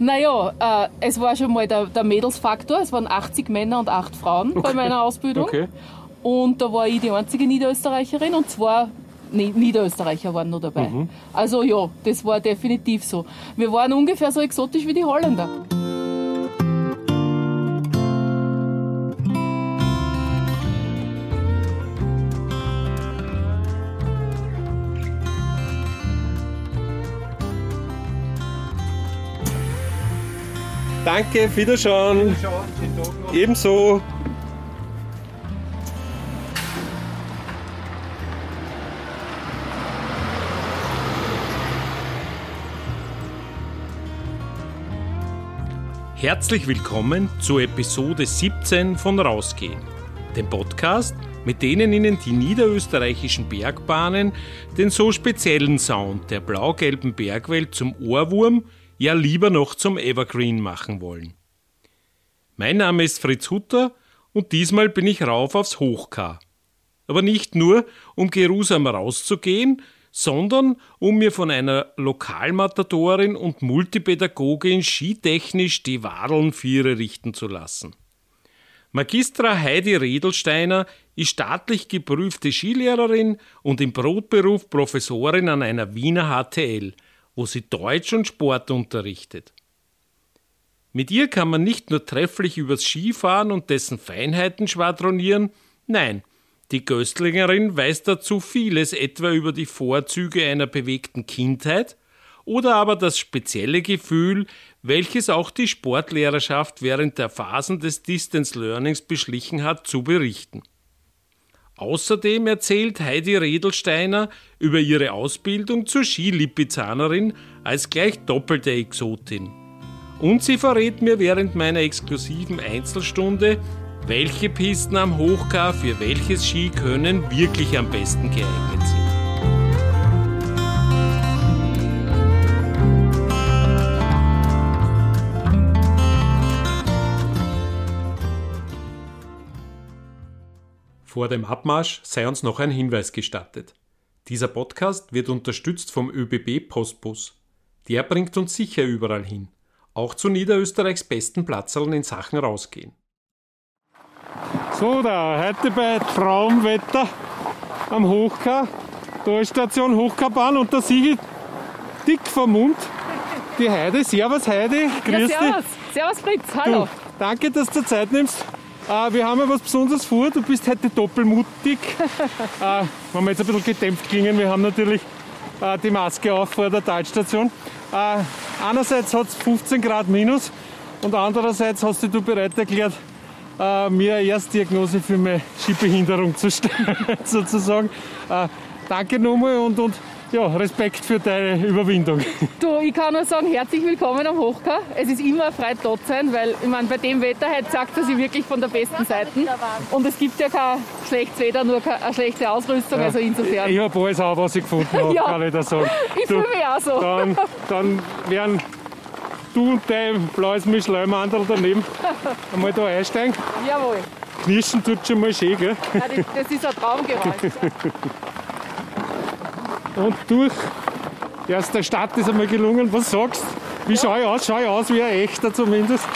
Naja, äh, es war schon mal der, der Mädelsfaktor. Es waren 80 Männer und 8 Frauen bei meiner Ausbildung. Okay. Und da war ich die einzige Niederösterreicherin und zwei nee, Niederösterreicher waren noch dabei. Mhm. Also ja, das war definitiv so. Wir waren ungefähr so exotisch wie die Holländer. Danke, Wiederschauen. Ebenso. Herzlich willkommen zur Episode 17 von Rausgehen, dem Podcast, mit denen Ihnen die niederösterreichischen Bergbahnen den so speziellen Sound der blau-gelben Bergwelt zum Ohrwurm, ja lieber noch zum Evergreen machen wollen. Mein Name ist Fritz Hutter und diesmal bin ich rauf aufs Hochkar. Aber nicht nur, um geruhsam rauszugehen, sondern um mir von einer Lokalmatadorin und Multipädagogin skitechnisch die Wadeln Viere richten zu lassen. Magistra Heidi Redelsteiner ist staatlich geprüfte Skilehrerin und im Brotberuf Professorin an einer Wiener HTL, wo sie Deutsch und Sport unterrichtet. Mit ihr kann man nicht nur trefflich übers Skifahren und dessen Feinheiten schwadronieren, nein, die Göstlingerin weiß dazu vieles etwa über die Vorzüge einer bewegten Kindheit oder aber das spezielle Gefühl, welches auch die Sportlehrerschaft während der Phasen des Distance Learnings beschlichen hat, zu berichten. Außerdem erzählt Heidi Redelsteiner über ihre Ausbildung zur Skilipizzanerin als gleich doppelte Exotin. Und sie verrät mir während meiner exklusiven Einzelstunde, welche Pisten am Hochkar für welches Skikönnen wirklich am besten geeignet sind. Vor dem Abmarsch sei uns noch ein Hinweis gestattet. Dieser Podcast wird unterstützt vom ÖBB Postbus. Der bringt uns sicher überall hin, auch zu Niederösterreichs besten Platzerln in Sachen rausgehen. So, da heute bei Traumwetter am Hochkar, da ist Station Hochkarbahn und da sehe ich dick vom Mund die Heide. Servus Heide, Ja, grüß dich. servus. Servus Fritz, hallo. Du, danke, dass du Zeit nimmst. Äh, wir haben ja was Besonderes vor. Du bist heute doppelmutig. äh, wenn wir jetzt ein bisschen gedämpft klingen, wir haben natürlich äh, die Maske auf vor der Talstation. Äh, einerseits hat es 15 Grad minus und andererseits hast dich du bereit erklärt, äh, mir eine Erstdiagnose für meine Skibehinderung zu stellen, sozusagen. Äh, danke nochmal und, und ja, Respekt für deine Überwindung. Du, ich kann nur sagen, herzlich willkommen am Hochkar. Es ist immer eine Freude dort sein, weil ich meine, bei dem Wetter heute sagt er sich wirklich von der besten Seite. Und es gibt ja kein schlechtes Wetter, nur keine eine schlechte Ausrüstung, also insofern. Ich habe alles auch, was ich gefunden habe, Ja. kann ich da sagen. Ich fühle mich auch so. Dann, dann werden du und dein blaues Mischleumandel daneben einmal da einsteigen. Jawohl. Knirschen tut schon mal schön, gell? Ja, das, das ist ein Traumgeräusch. Und durch erste Stadt ist einmal gelungen. Was sagst du? Wie schaue ich aus? Schaue ich aus wie ein echter zumindest?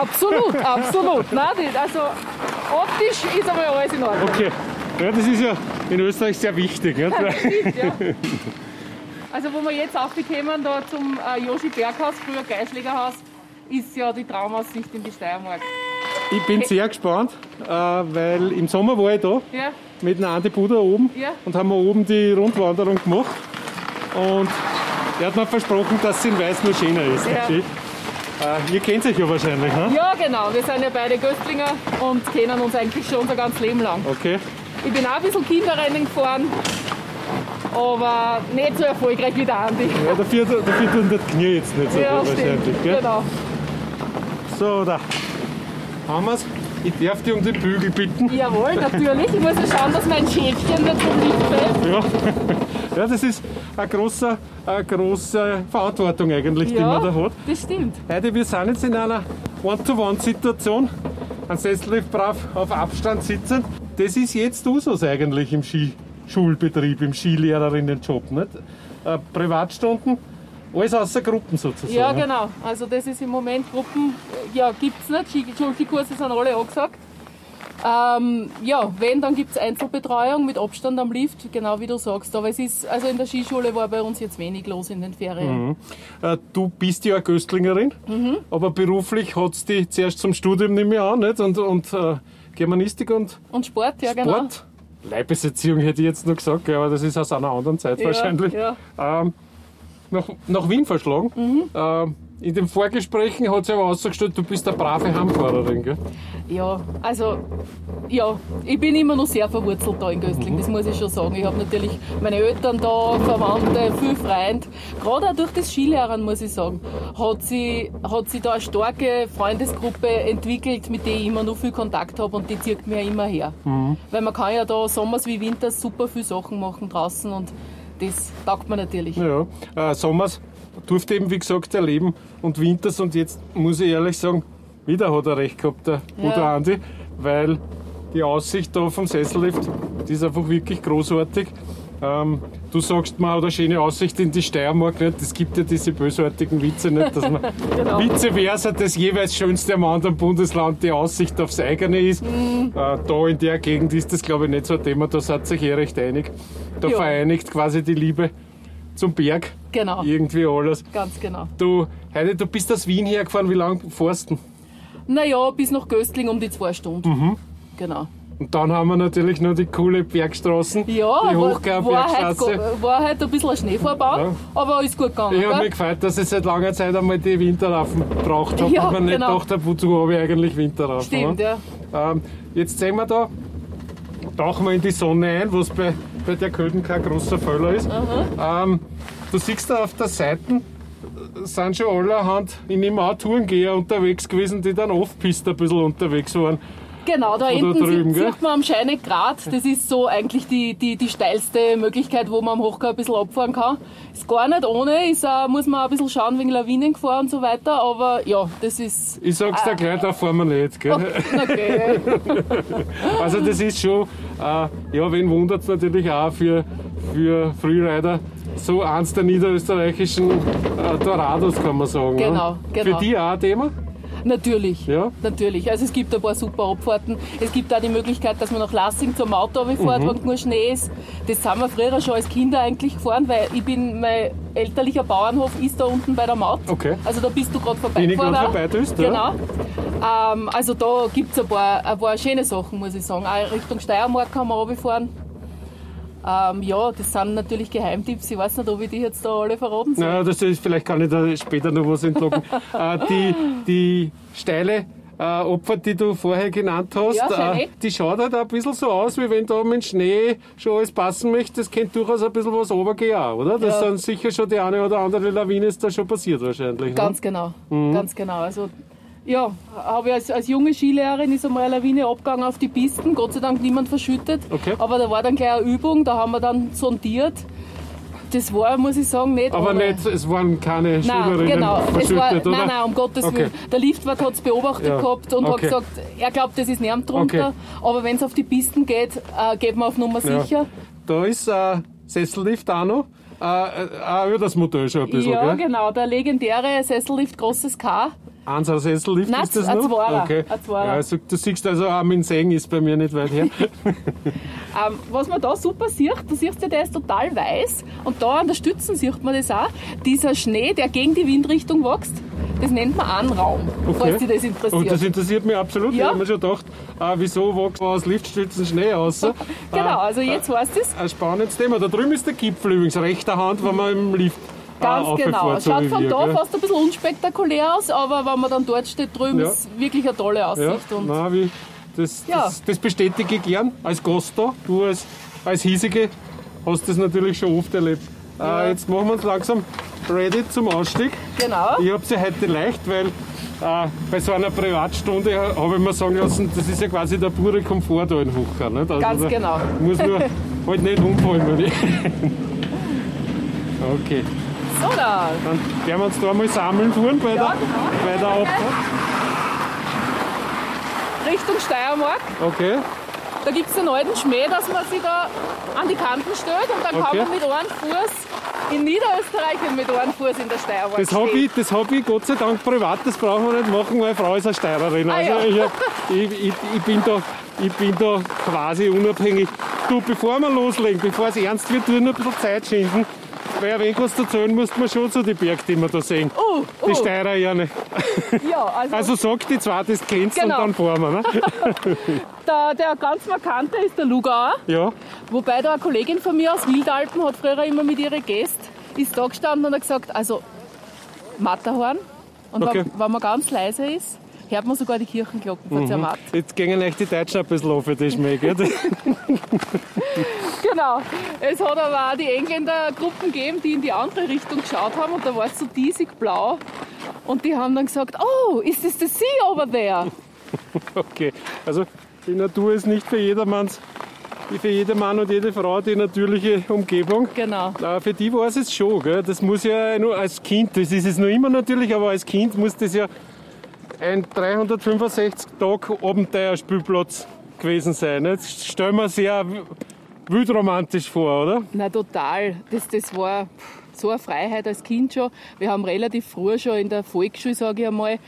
Absolut, absolut. Nein, also optisch ist einmal alles in Ordnung. Okay. Ja, das ist ja in Österreich sehr wichtig. Nicht? Stimmt, ja. Also wo wir jetzt aufgekommen da zum äh, Joshi Berghaus, früher Geischlägerhaus, ist ja die Traumaussicht in die Steiermark. Ich bin sehr gespannt, äh, weil im Sommer war ich da Ja, mit einem Andi Buda oben Ja. und haben wir oben die Rundwanderung gemacht. Und er hat mir versprochen, dass sie in Weiß nur schöner ist. Ja. Äh, ihr kennt euch ja wahrscheinlich, ne? ja genau. Wir sind ja beide Göstlinger und kennen uns eigentlich schon unser ganzes Leben lang. Okay. Ich bin auch ein bisschen Kinderrennen gefahren, aber nicht so erfolgreich wie der Andi. Ja, dafür, dafür tun die Knie jetzt nicht so Ja, gut stimmt. wahrscheinlich. Gell? Genau. So, da haben wir's. Ich darf dich um den Bügel bitten. Jawohl, natürlich. Ich muss ja schauen, dass mein Schäfchen nicht Licht fällt. Ja. ja, das ist eine große, eine große Verantwortung eigentlich, die Ja, man da hat. das stimmt. Heute, wir sind jetzt in einer One-to-One-Situation. Ein Sessel ist brav auf Abstand sitzen. Das ist jetzt Usus eigentlich im Skischulbetrieb, im Skillehrerinnenjob. Nicht? Äh, Privatstunden Alles außer Gruppen sozusagen. Ja, genau. Also das ist im Moment Gruppen, ja, gibt es nicht. Schulskikurse sind alle angesagt. Ähm, ja, wenn, dann gibt es Einzelbetreuung mit Abstand am Lift, genau wie du sagst. Aber es ist, also in der Skischule war bei uns jetzt wenig los in den Ferien. Äh, Du bist ja Göstlingerin, Mhm. aber beruflich hat es dich zuerst zum Studium nicht mehr an, nicht? Und, und äh, Germanistik und Und Sport, ja genau. Sport. Leibeserziehung hätte ich jetzt noch gesagt, aber das ist aus einer anderen Zeit Ja, wahrscheinlich. ja. Ähm, nach, nach Wien verschlagen. Mhm. Ähm, in den Vorgesprächen hat sich aber ausgestellt, du bist eine brave Heimfahrerin. Gell? Ja, also ja, ich bin immer noch sehr verwurzelt da in Göstling, das muss ich schon sagen. Ich habe natürlich meine Eltern da, Verwandte, viel Freunde. Gerade auch durch das Skilehren, muss ich sagen, hat sie, hat sie da eine starke Freundesgruppe entwickelt, mit der ich immer noch viel Kontakt habe und die zieht mir immer her. Weil man kann ja da sommers wie winters super viele Sachen machen draußen und das taugt mir natürlich. Ja, äh, Sommers durfte eben, wie gesagt, erleben und Winters und jetzt muss ich ehrlich sagen, wieder hat er recht gehabt, der Bruder Andi, weil die Aussicht da vom Sessellift, die ist einfach wirklich großartig. Ähm, du sagst, man hat eine schöne Aussicht in die Steiermark, nicht? Es gibt ja diese bösartigen Witze nicht, dass man Genau. vice versa das jeweils schönste am anderen Bundesland die Aussicht aufs eigene ist. Mhm. Äh, da in der Gegend ist das, glaube ich, nicht so ein Thema, da seid ihr eh recht einig. Da Ja. vereinigt quasi die Liebe zum Berg Genau, irgendwie alles. ganz genau. Du, Heidi, du bist aus Wien hergefahren, wie lange fährst du? Naja, bis nach Göstling um die zwei Stunden. Mhm. Genau. Und dann haben wir natürlich noch die coole Bergstraßen, Ja, die war, war, halt, war halt ein bisschen ein Schneefahrbahn, Ja. aber ist gut gegangen. Ich habe mich gefreut, dass ich seit langer Zeit einmal die Winterreifen gebraucht habe Ja, und nicht genau. gedacht habe, wozu habe ich eigentlich Winterreifen. Stimmt, ja. Ähm, jetzt sehen wir da, tauchen wir in die Sonne ein, was bei, bei der Köden kein großer Fehler ist. Ähm, du siehst da auf der Seite, äh, sind schon allerhand, ich nehme auch Tourengeher unterwegs gewesen, die dann off-piste ein bisschen unterwegs waren. Genau, da hinten drüben, sieht, sieht man am Scheinegrat. Das ist so eigentlich die, die, die steilste Möglichkeit, wo man am Hochgau ein bisschen abfahren kann. Ist gar nicht ohne, ist auch, muss man auch ein bisschen schauen wegen Lawinengefahr und so weiter, aber ja, das ist. Ich sag's dir gleich, da fahren wir nicht. Gell? Okay. Also das ist schon, äh, ja, wen wundert es natürlich auch für, für Freerider, so eins der niederösterreichischen äh, Dorados, kann man sagen. Genau, ne? genau. Für die auch ein Thema? Natürlich. Ja. Natürlich. Also es gibt ein paar super Abfahrten. Es gibt auch die Möglichkeit, dass man nach Lassing zum Auto fährt, Mhm. wenn nur Schnee ist. Das sind wir früher schon als Kinder eigentlich gefahren, weil ich bin, mein elterlicher Bauernhof ist da unten bei der Maut. Okay. Also da bist du gerade Bin ich vorbeigefahren. gerade auch. vorbeidüst, ja. Genau. Ähm, also da gibt es ein paar, ein paar schöne Sachen, muss ich sagen. Auch Richtung Steiermark kann man runterfahren. Ähm, ja, das sind natürlich Geheimtipps. Ich weiß nicht, ob ich die jetzt da alle verraten soll. Na, das ist, vielleicht kann ich da später noch was entlocken. äh, die, die steile äh, Opfer, die du vorher genannt hast, Ja, äh, die schaut halt ein bisschen so aus, wie wenn da mit Schnee schon alles passen möchte. Das könnte durchaus ein bisschen was runtergehen oder? Das Ja. sind sicher schon die eine oder andere Lawine ist da schon passiert wahrscheinlich. Ne? Ganz genau, Mhm. ganz genau. Also ja, habe ich als, als junge Skilehrerin ist einmal eine Lawine abgegangen auf die Pisten, Gott sei Dank niemand verschüttet. Okay. Aber da war dann gleich eine Übung, da haben wir dann sondiert. Das war, muss ich sagen, nicht Aber ohne. nicht, es waren keine Nein, Schülerinnen genau. Es verschüttet, war, oder? nein, nein, um Gottes Okay. Willen. Der Liftwart hat es beobachtet Ja. gehabt und Okay. hat gesagt, er glaubt, das ist niemand drunter. Okay. Aber wenn es auf die Pisten geht, äh, geht man auf Nummer Ja. sicher. Da ist äh, Sessellift auch noch. Äh, äh, auch über das Modell schon ein bisschen, ja, gell? genau. Der legendäre Sessellift Großes K. Einser Sessellift Nein, ist das ein noch? Zweier. Okay. Ein Zweier. Ja, also, du siehst also, auch dem Sägen ist bei mir nicht weit her. Ähm, was man da super sieht, du siehst ja, der ist total weiß und da an der Stützen sieht man das auch. Dieser Schnee, der gegen die Windrichtung wächst, das nennt man Anraum, falls dich das interessiert. Und das interessiert mich absolut. Ich Ja. habe mir schon gedacht, ah, wieso wächst man aus Liftstützen Schnee raus? genau, Ah, also jetzt weißt du es. Ein spannendes Thema. Da drüben ist der Gipfel übrigens, rechter Hand, wenn man im Lift Ganz äh, genau. so Schaut von wir, da gell? fast ein bisschen unspektakulär aus, aber wenn man dann dort steht drüben, Ja. ist wirklich eine tolle Ja, Aussicht. Und nein, wie, das, Ja. das, das bestätige ich gern als Gast da. Du als, als Hiesige hast das natürlich schon oft erlebt. Ja. Äh, jetzt machen wir uns langsam ready zum Ausstieg. genau. Ich habe sie heute leicht, weil äh, bei so einer Privatstunde habe ich mir sagen lassen, das ist ja quasi der pure Komfort da in Hochkar. Nicht? Also Ganz genau. Muss nur halt nicht umfallen. Würde ich. Okay, Da. dann werden wir uns da mal sammeln tun bei, Ja, der, genau. bei der Abfahrt. Richtung Steiermark. Okay, Da gibt es einen alten Schmäh, dass man sich da an die Kanten stellt und dann Okay. kann man mit einem Fuß in Niederösterreich und mit einem Fuß in der Steiermark Das habe stehe. ich, das hab ich Gott sei Dank privat, das brauchen wir nicht machen, meine Frau ist eine Steirerin. Ah, Also ja. ich, hab, ich, ich, ich, bin da, ich bin da quasi unabhängig. Du, bevor wir loslegen, bevor es ernst wird, tu nur ein bisschen Zeit schinden. Weil ein wenig was erzählen muss man schon zu den Berg, die wir da sehen. Uh, Die uh, Steirer ja nicht. ja, also, Also sag die zwei, das kennst Genau. und dann fahren wir. Ne? der, der ganz markante ist der Lugauer. Ja, Wobei da eine Kollegin von mir aus Wildalpen hat früher immer mit ihren Gästen, ist da gestanden und hat gesagt, also Matterhorn. Und Okay. wenn, wenn man ganz leise ist, hört man sogar die Kirchenglocken von Zermatt. jetzt gehen euch die Deutschen ein bisschen auf für das Schmäh, gell? Genau. Es hat aber auch die Engländer Gruppen gegeben, die in die andere Richtung geschaut haben und da war es so diesig blau. Und die haben dann gesagt, oh, is this the sea over there? Okay, also die Natur ist nicht für jedermanns, für jedermann und jede Frau die natürliche Umgebung. Genau. Für die war es jetzt schon, gell? das muss ja nur als Kind, das ist es noch immer natürlich, aber als Kind muss das ja ein 365 Tage Abenteuerspielplatz gewesen sein. Das stellen wir sehr wildromantisch vor, oder? Na total. Das, das war so eine Freiheit als Kind schon. Wir haben relativ früh schon in der Volksschule, sage ich einmal,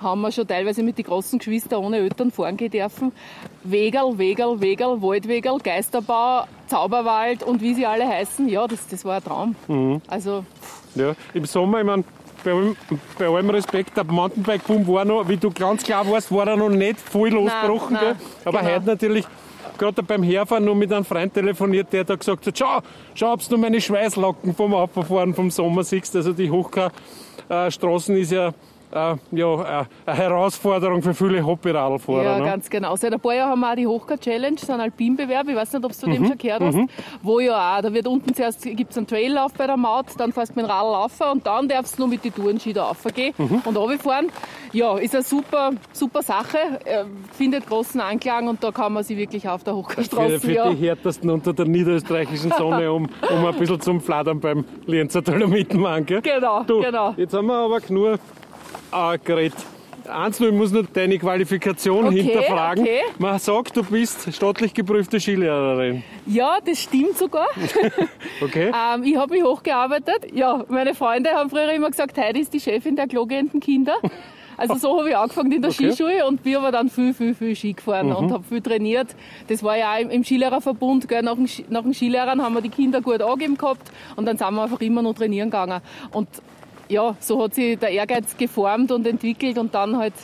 haben wir schon teilweise mit den großen Geschwistern ohne Eltern fahren dürfen. Wegerl, Wegerl, Wegerl, Waldwegerl, Geisterbau, Zauberwald und wie sie alle heißen. Ja, das, das war ein Traum. Also, Ja, Im Sommer, ich mein, bei, allem, bei allem Respekt, der Mountainbike-Boom war noch, wie du ganz klar weißt, war er noch nicht voll losgebrochen. nein, gell? Aber genau. heute natürlich, gerade beim Herfahren noch mit einem Freund telefoniert, der da gesagt hat, schau, schau, ob du meine Schweißlocken vom Abfahren vom Sommer siehst. Also die Hochka-Straßen ist ja, äh, ja äh, eine Herausforderung für viele Hobbyradlfahrer. ja, ne? ganz genau. Seit ein paar Jahren haben wir auch die Hochka-Challenge, so einen Alpinbewerb. Ich weiß nicht, ob du von dem schon gehört hast. Wo ja auch, da wird unten zuerst gibt's einen Traillauf bei der Maut, dann fährst du mit dem Radl laufen und dann darfst du nur mit den Tourenski da raufgehen und runterfahren. Ja, ist eine super, super Sache, äh, findet großen Anklang und da kann man sich wirklich auf der Für, Hochka-Straße für ja, die härtesten unter der niederösterreichischen Sonne, um, um ein bisschen zum Fladern beim Lienzer Dolomitenmann. Gell? Genau, Du, genau. Jetzt haben wir aber genug äh, geredet. Eins nur, ich muss nur deine Qualifikation Okay, hinterfragen. okay. Man sagt, du bist staatlich geprüfte Skilehrerin. Ja, das stimmt sogar. Okay? Ähm, ich habe mich hochgearbeitet. Ja, meine Freunde haben früher immer gesagt, Heidi ist die Chefin der klogehenden Kinder. Also so habe ich angefangen in der Okay. Mhm. Skischule und bin aber dann viel, viel, viel Ski gefahren und habe viel trainiert. Das war ja auch im, im Skilehrerverbund. Gell? Nach, den, Ski- nach den Skilehrern haben wir die Kinder gut angegeben gehabt und dann sind wir einfach immer noch trainieren gegangen. Und ja, so hat sich der Ehrgeiz geformt und entwickelt und dann halt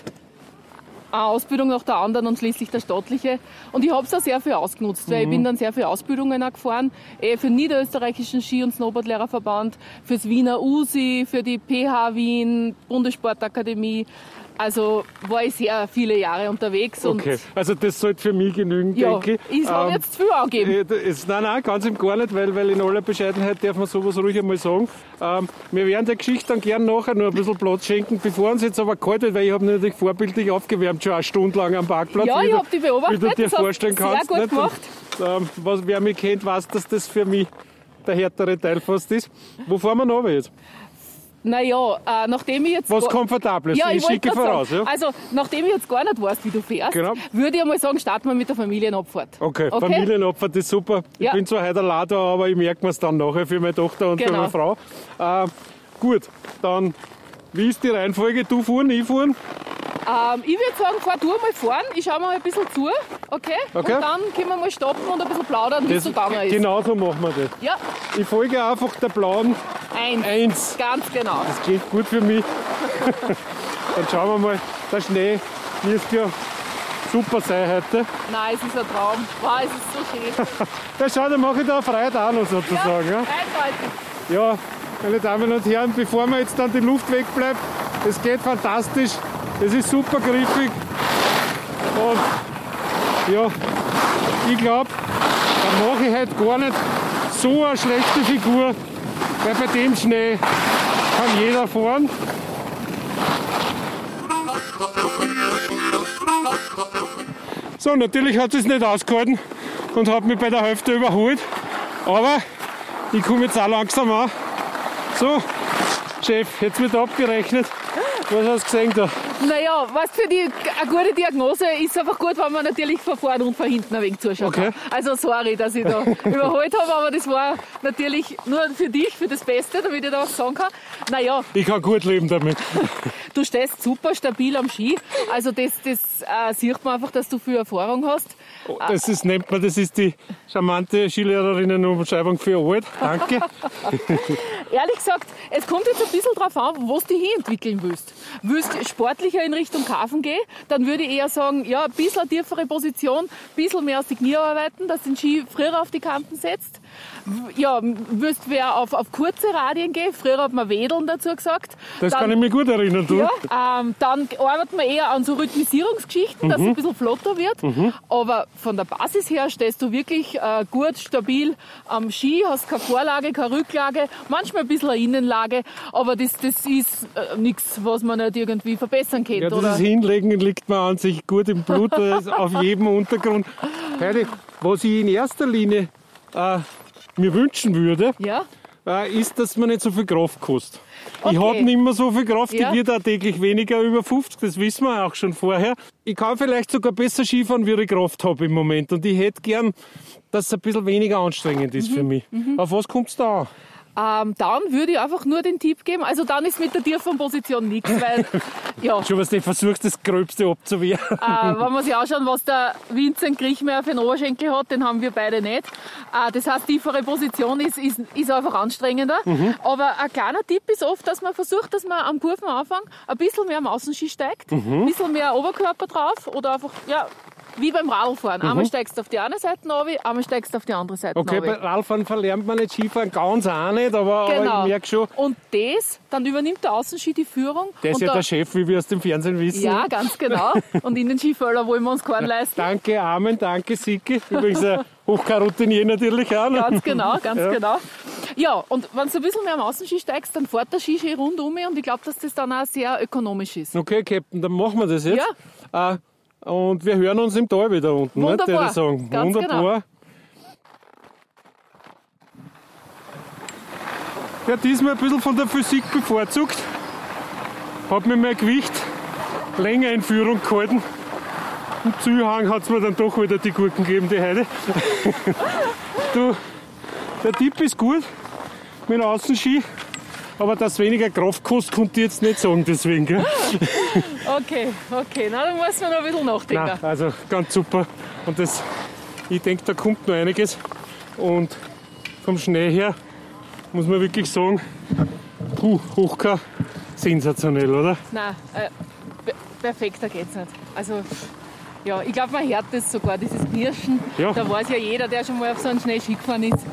eine Ausbildung nach der anderen und schließlich der staatliche. Und ich habe es auch sehr viel ausgenutzt, weil ich bin dann sehr viele Ausbildungen auch gefahren, eh für den niederösterreichischen Ski- und Snowboardlehrerverband, fürs Wiener USI, für die PH Wien, Bundessportakademie. Also war ich sehr viele Jahre unterwegs Okay, also das sollte für mich genügen, ja, denke ich. ich habe Ähm, jetzt viel angegeben. Äh, das ist- Nein, nein, ganz im gar nicht, weil, weil in aller Bescheidenheit darf man sowas ruhig einmal sagen. Ähm, wir werden der Geschichte dann gern nachher noch ein bisschen Platz schenken, bevor uns jetzt aber kalt wird, weil ich habe mich natürlich vorbildlich aufgewärmt, schon eine Stunde lang am Parkplatz. Ja, ich du- hab die beobachtet, Wie du dir vorstellen sehr kannst. gut nicht? gemacht. Und, ähm, was, wer mich kennt, weiß, dass das für mich der härtere Teil fast ist. Wo fahren wir noch jetzt? Naja, äh, nachdem ich jetzt... Was gar- Komfortables. Ja, ich ich schicke voraus. sagen, Ja? also nachdem ich jetzt gar nicht weiß, wie du fährst, Genau. würde ich einmal sagen, starten wir mit der Familienabfahrt. Okay, Familienopfer, das ist super. Ich Ja. bin zwar heute da, aber ich merke mir es dann nachher für meine Tochter und für Genau. meine Frau. Äh, gut, dann, wie ist die Reihenfolge? Du fuhren, ich fuhren? Ähm, ich würde sagen, fahr du mal fahren, ich schaue mal ein bisschen zu, okay? Okay. Und dann können wir mal stoppen und ein bisschen plaudern, wie es so gegangen ist. genau so machen wir das. Ja, Ich folge einfach der blauen eins. Eins. Ganz genau. Das klingt gut für mich. dann schauen wir mal, der Schnee müsste ja super sein heute. Nein, es ist ein Traum. Wow, es ist so schön. Ja, schau, dann mache ich da Freiheit auch noch sozusagen. Ja. eindeutig. Ja, meine Damen und Herren, bevor mir jetzt dann die Luft wegbleibt, es geht fantastisch, es ist super griffig und ja, ich glaube, da mache ich heute gar nicht so eine schlechte Figur, weil bei dem Schnee kann jeder fahren. So, natürlich hat es nicht ausgehalten und hat mich bei der Hälfte überholt, aber ich komme jetzt auch langsam an. So, Chef, jetzt wird abgerechnet. Was hast du gesehen da? Naja, was für die eine gute Diagnose ist einfach gut, wenn man natürlich von vorne und von hinten ein wenig zuschaut. Okay. Also sorry, dass ich da überholt habe, aber das war natürlich nur für dich, für das Beste, damit ich da was sagen kann. Naja, Ich kann gut leben damit. du stehst super stabil am Ski. Also das, das äh, sieht man einfach, dass du viel Erfahrung hast. Das ist, nennt man, das ist die charmante Skilehrerinnenumschreibung für alt. Danke. Ehrlich gesagt, es kommt jetzt ein bisschen drauf an, wo du dich hin entwickeln willst. Willst du sportlicher in Richtung Kafen gehen, dann würde ich eher sagen, ja, ein bisschen tiefere Position, ein bisschen mehr aus die Knie arbeiten, dass du den Ski früher auf die Kanten setzt. Ja, willst wer auf, auf kurze Radien gehen, früher hat man Wedeln dazu gesagt. Das Dann- kann ich mich gut erinnern, du. ja, ähm, dann arbeitet man eher an so Rhythmisierungsgeschichten, dass es ein bisschen flotter wird. Aber von der Basis her stehst du wirklich äh, gut, stabil am Ski, hast keine Vorlage, keine Rücklage, manchmal ein bisschen eine Innenlage, aber das, das ist äh, nichts, was man nicht irgendwie verbessern könnte. Ja, oder? dieses Hinlegen liegt mir an sich gut im Blut, das auf jedem Untergrund. Heidi, was ich in erster Linie äh, mir wünschen würde, ja? äh, ist, dass man nicht so viel Kraft kostet. Ich Okay. habe nicht mehr so viel Kraft, Ja. ich werde auch täglich weniger über 50, das wissen wir auch schon vorher. Ich kann vielleicht sogar besser Skifahren, wie ich Kraft habe im Moment. Und ich hätte gern, dass es ein bisschen weniger anstrengend ist für Mhm. mich. Auf was kommt es da an? Ähm, dann würde ich einfach nur den Tipp geben, also dann ist mit der tiefen Position nichts, weil ja, Schon was du versuchst, das Gröbste abzuwehren. Äh, wenn wir sich anschauen, was der Vincent Griechmeier für einen Oberschenkel hat, den haben wir beide nicht. Äh, das heißt, tiefere Position ist, ist, ist einfach anstrengender. Aber ein kleiner Tipp ist oft, dass man versucht, dass man am Kurvenanfang ein bisschen mehr am Außenski steigt, ein bisschen mehr Oberkörper drauf oder einfach, ja, wie beim Radlfahren. Einmal steigst du auf die eine Seite runter, einmal steigst du auf die andere Seite Okay, bei runter. Radfahren verlernt man nicht Skifahren, ganz auch nicht, aber, aber Genau. ich merke schon, Und das, dann übernimmt der Außenski die Führung. der ist ja der Chef, wie wir aus dem Fernsehen wissen. Ja, ganz genau. Und in den Skifällen wollen wir uns keinen leisten. Danke Armen, danke Siki. Übrigens ein Hochkaroutinier natürlich auch. ne? Ganz genau, ganz Ja. genau. Ja, und wenn du ein bisschen mehr am Außenski steigst, dann fährt der Skiski rund um mich und ich glaube, dass das dann auch sehr ökonomisch ist. Okay, Captain, dann machen wir das jetzt. Ja. Und wir hören uns im Tal wieder unten, ne, Wunderbar. würde ich sagen. Ganz genau. Wunderbar. Ja, diesmal ein bisschen von der Physik bevorzugt. Hat mir mein Gewicht länger in Führung gehalten. Im Zuhang hat es mir dann doch wieder die Gurken gegeben, die heute. du, der Tipp ist gut mit dem Außenski, aber dass weniger Kraft kostet, konnte ich jetzt nicht sagen, deswegen. Gell? Okay, okay, na, dann muss man noch ein bisschen nachdenken. Nein, also ganz super. Und das, ich denke, da kommt noch einiges. Und vom Schnee her muss man wirklich sagen, puh, Hochka, sensationell, oder? Nein, äh, pe- perfekter geht's nicht. Also, ja, ich glaube, man hört das sogar, dieses Knirschen. Ja. Da weiß ja jeder, der schon mal auf so einen Schneeski gefahren ist,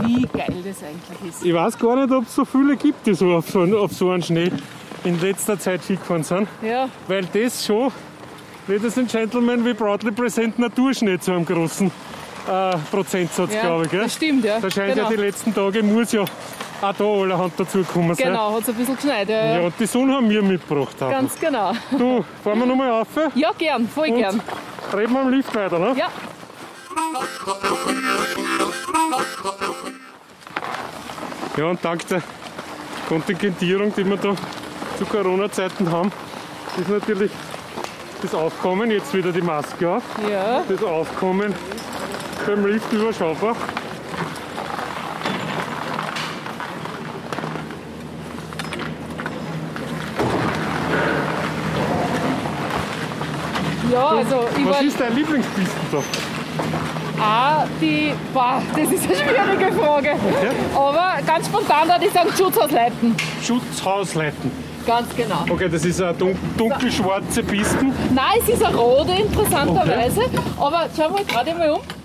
wie geil das eigentlich ist. Ich weiß gar nicht, ob es so viele gibt, die so auf so, einen- auf so einen Schnee in letzter Zeit Ski gefahren sind. Ja, Weil das schon, Ladies and Gentlemen, wie proudly present Naturschnee zu einem großen äh, Prozentsatz, ja glaube ich. Gell? das stimmt, ja. Da scheint genau. ja die letzten Tage, muss ja auch da allerhand dazugekommen sein. Genau, hat es ein bisschen geschneit. Ja, und die Sonne haben wir mitgebracht. auch. Ganz genau. Du, fahren wir nochmal rauf Ja, gern, voll und gern. reden wir am Lift weiter, ne? Ja. Ja, und dank der Kontingentierung, die wir da zu Corona-Zeiten haben, ist natürlich das Aufkommen, jetzt wieder die Maske auf, Ja, das Aufkommen beim Lift überschaubar. ja also ich Was ist dein Lieblingspisten da? auch die, boah, das ist eine schwierige Frage. Aber ganz spontan würde ich sagen Schutzhausleiten. Schutzhausleiten. Ganz genau. Okay, das ist eine dun dunkelschwarze Pisten. Nein, es ist eine rote, interessanterweise. Aber schauen wir gerade mal um.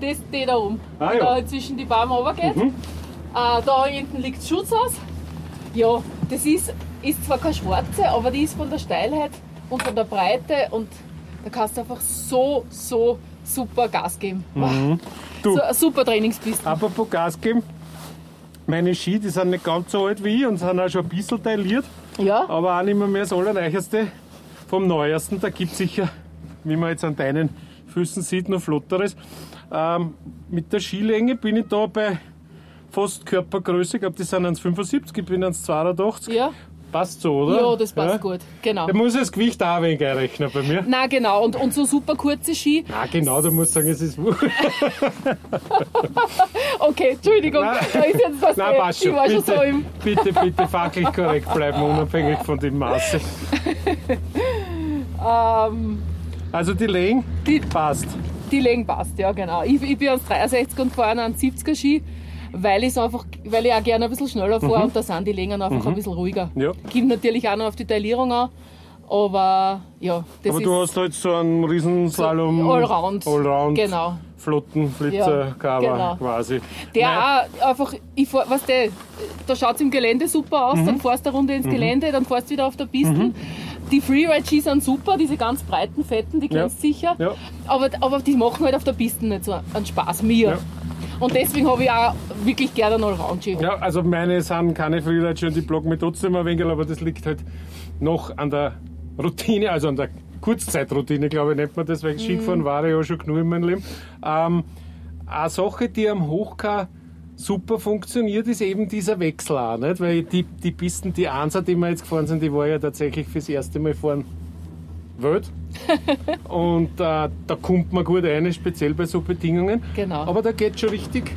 Das die da oben. Ah, die ja. da zwischen die Bäume runtergeht. Äh, da hinten liegt das Schutzhaus. Ja, das ist, ist zwar keine schwarze, aber die ist von der Steilheit und von der Breite und da kannst du einfach so, so super Gas geben. Mhm. Du. So super Trainingspiste. Apropos Gas geben. Meine Ski, die sind nicht ganz so alt wie ich und sind auch schon ein bisschen tailliert. Ja, Aber auch nicht mehr, mehr das Allerneueste vom Neuesten. Da gibt es sicher, wie man jetzt an deinen Füßen sieht, noch Flotteres. Ähm, mit der Skilänge bin ich da bei fast Körpergröße. Ich glaube, die sind 1,75, ich bin 1,82. ja. passt so, oder? Ja, das passt gut, genau. Da muss das Gewicht auch ein wenig einrechnen bei mir. Na genau, und, und so super kurze Ski. Na genau, du musst sagen, es ist. Okay, Entschuldigung, Nein. da ist jetzt was Nein, passt schon. war schon Bitte, so im. bitte, bitte fachlich korrekt bleiben, unabhängig von dem Maße. Ähm, Also die Länge Die- passt. Die Länge passt, ja genau. Ich, ich bin ans 63 und fahre einen 70er Ski, weil, ich's einfach, weil ich auch gerne ein bisschen schneller fahre und da sind die Längen einfach ein bisschen ruhiger. Mhm. Ja. Kommt natürlich auch noch auf die Taillierung an, aber ja, das Aber ist du hast halt so einen Riesenslalom. Allround. Allround. Genau. Flottenflitzer-Cover Ja, genau. quasi. Der Nein, auch einfach, ich fahr, weißt du, da schaut es im Gelände super aus, Mhm. dann fährst du eine Runde ins Gelände, dann fährst du wieder auf der Piste. Die Freeride-Skis sind super, diese ganz breiten, fetten, die kennst du sicher. Aber, aber die machen halt auf der Piste nicht so einen Spaß, mir. Und deswegen habe ich auch wirklich gerne einen Allround-Ski. Ja, also meine sind keine Freeride und die blocken mich trotzdem ein wenig, aber das liegt halt noch an der Routine, also an der Kurzzeitroutine, glaube ich, nennt man das, weil Mhm. Skifahren war ich ja schon genug in meinem Leben. Ähm, eine Sache, die am Hochkar super funktioniert, ist eben dieser Wechsel auch, nicht? weil die, die Pisten, die Einser, die wir jetzt gefahren sind, die war ja tatsächlich fürs erste Mal fahren Welt. Und äh, da kommt man gut rein, speziell bei so Bedingungen. Genau. Aber da geht schon richtig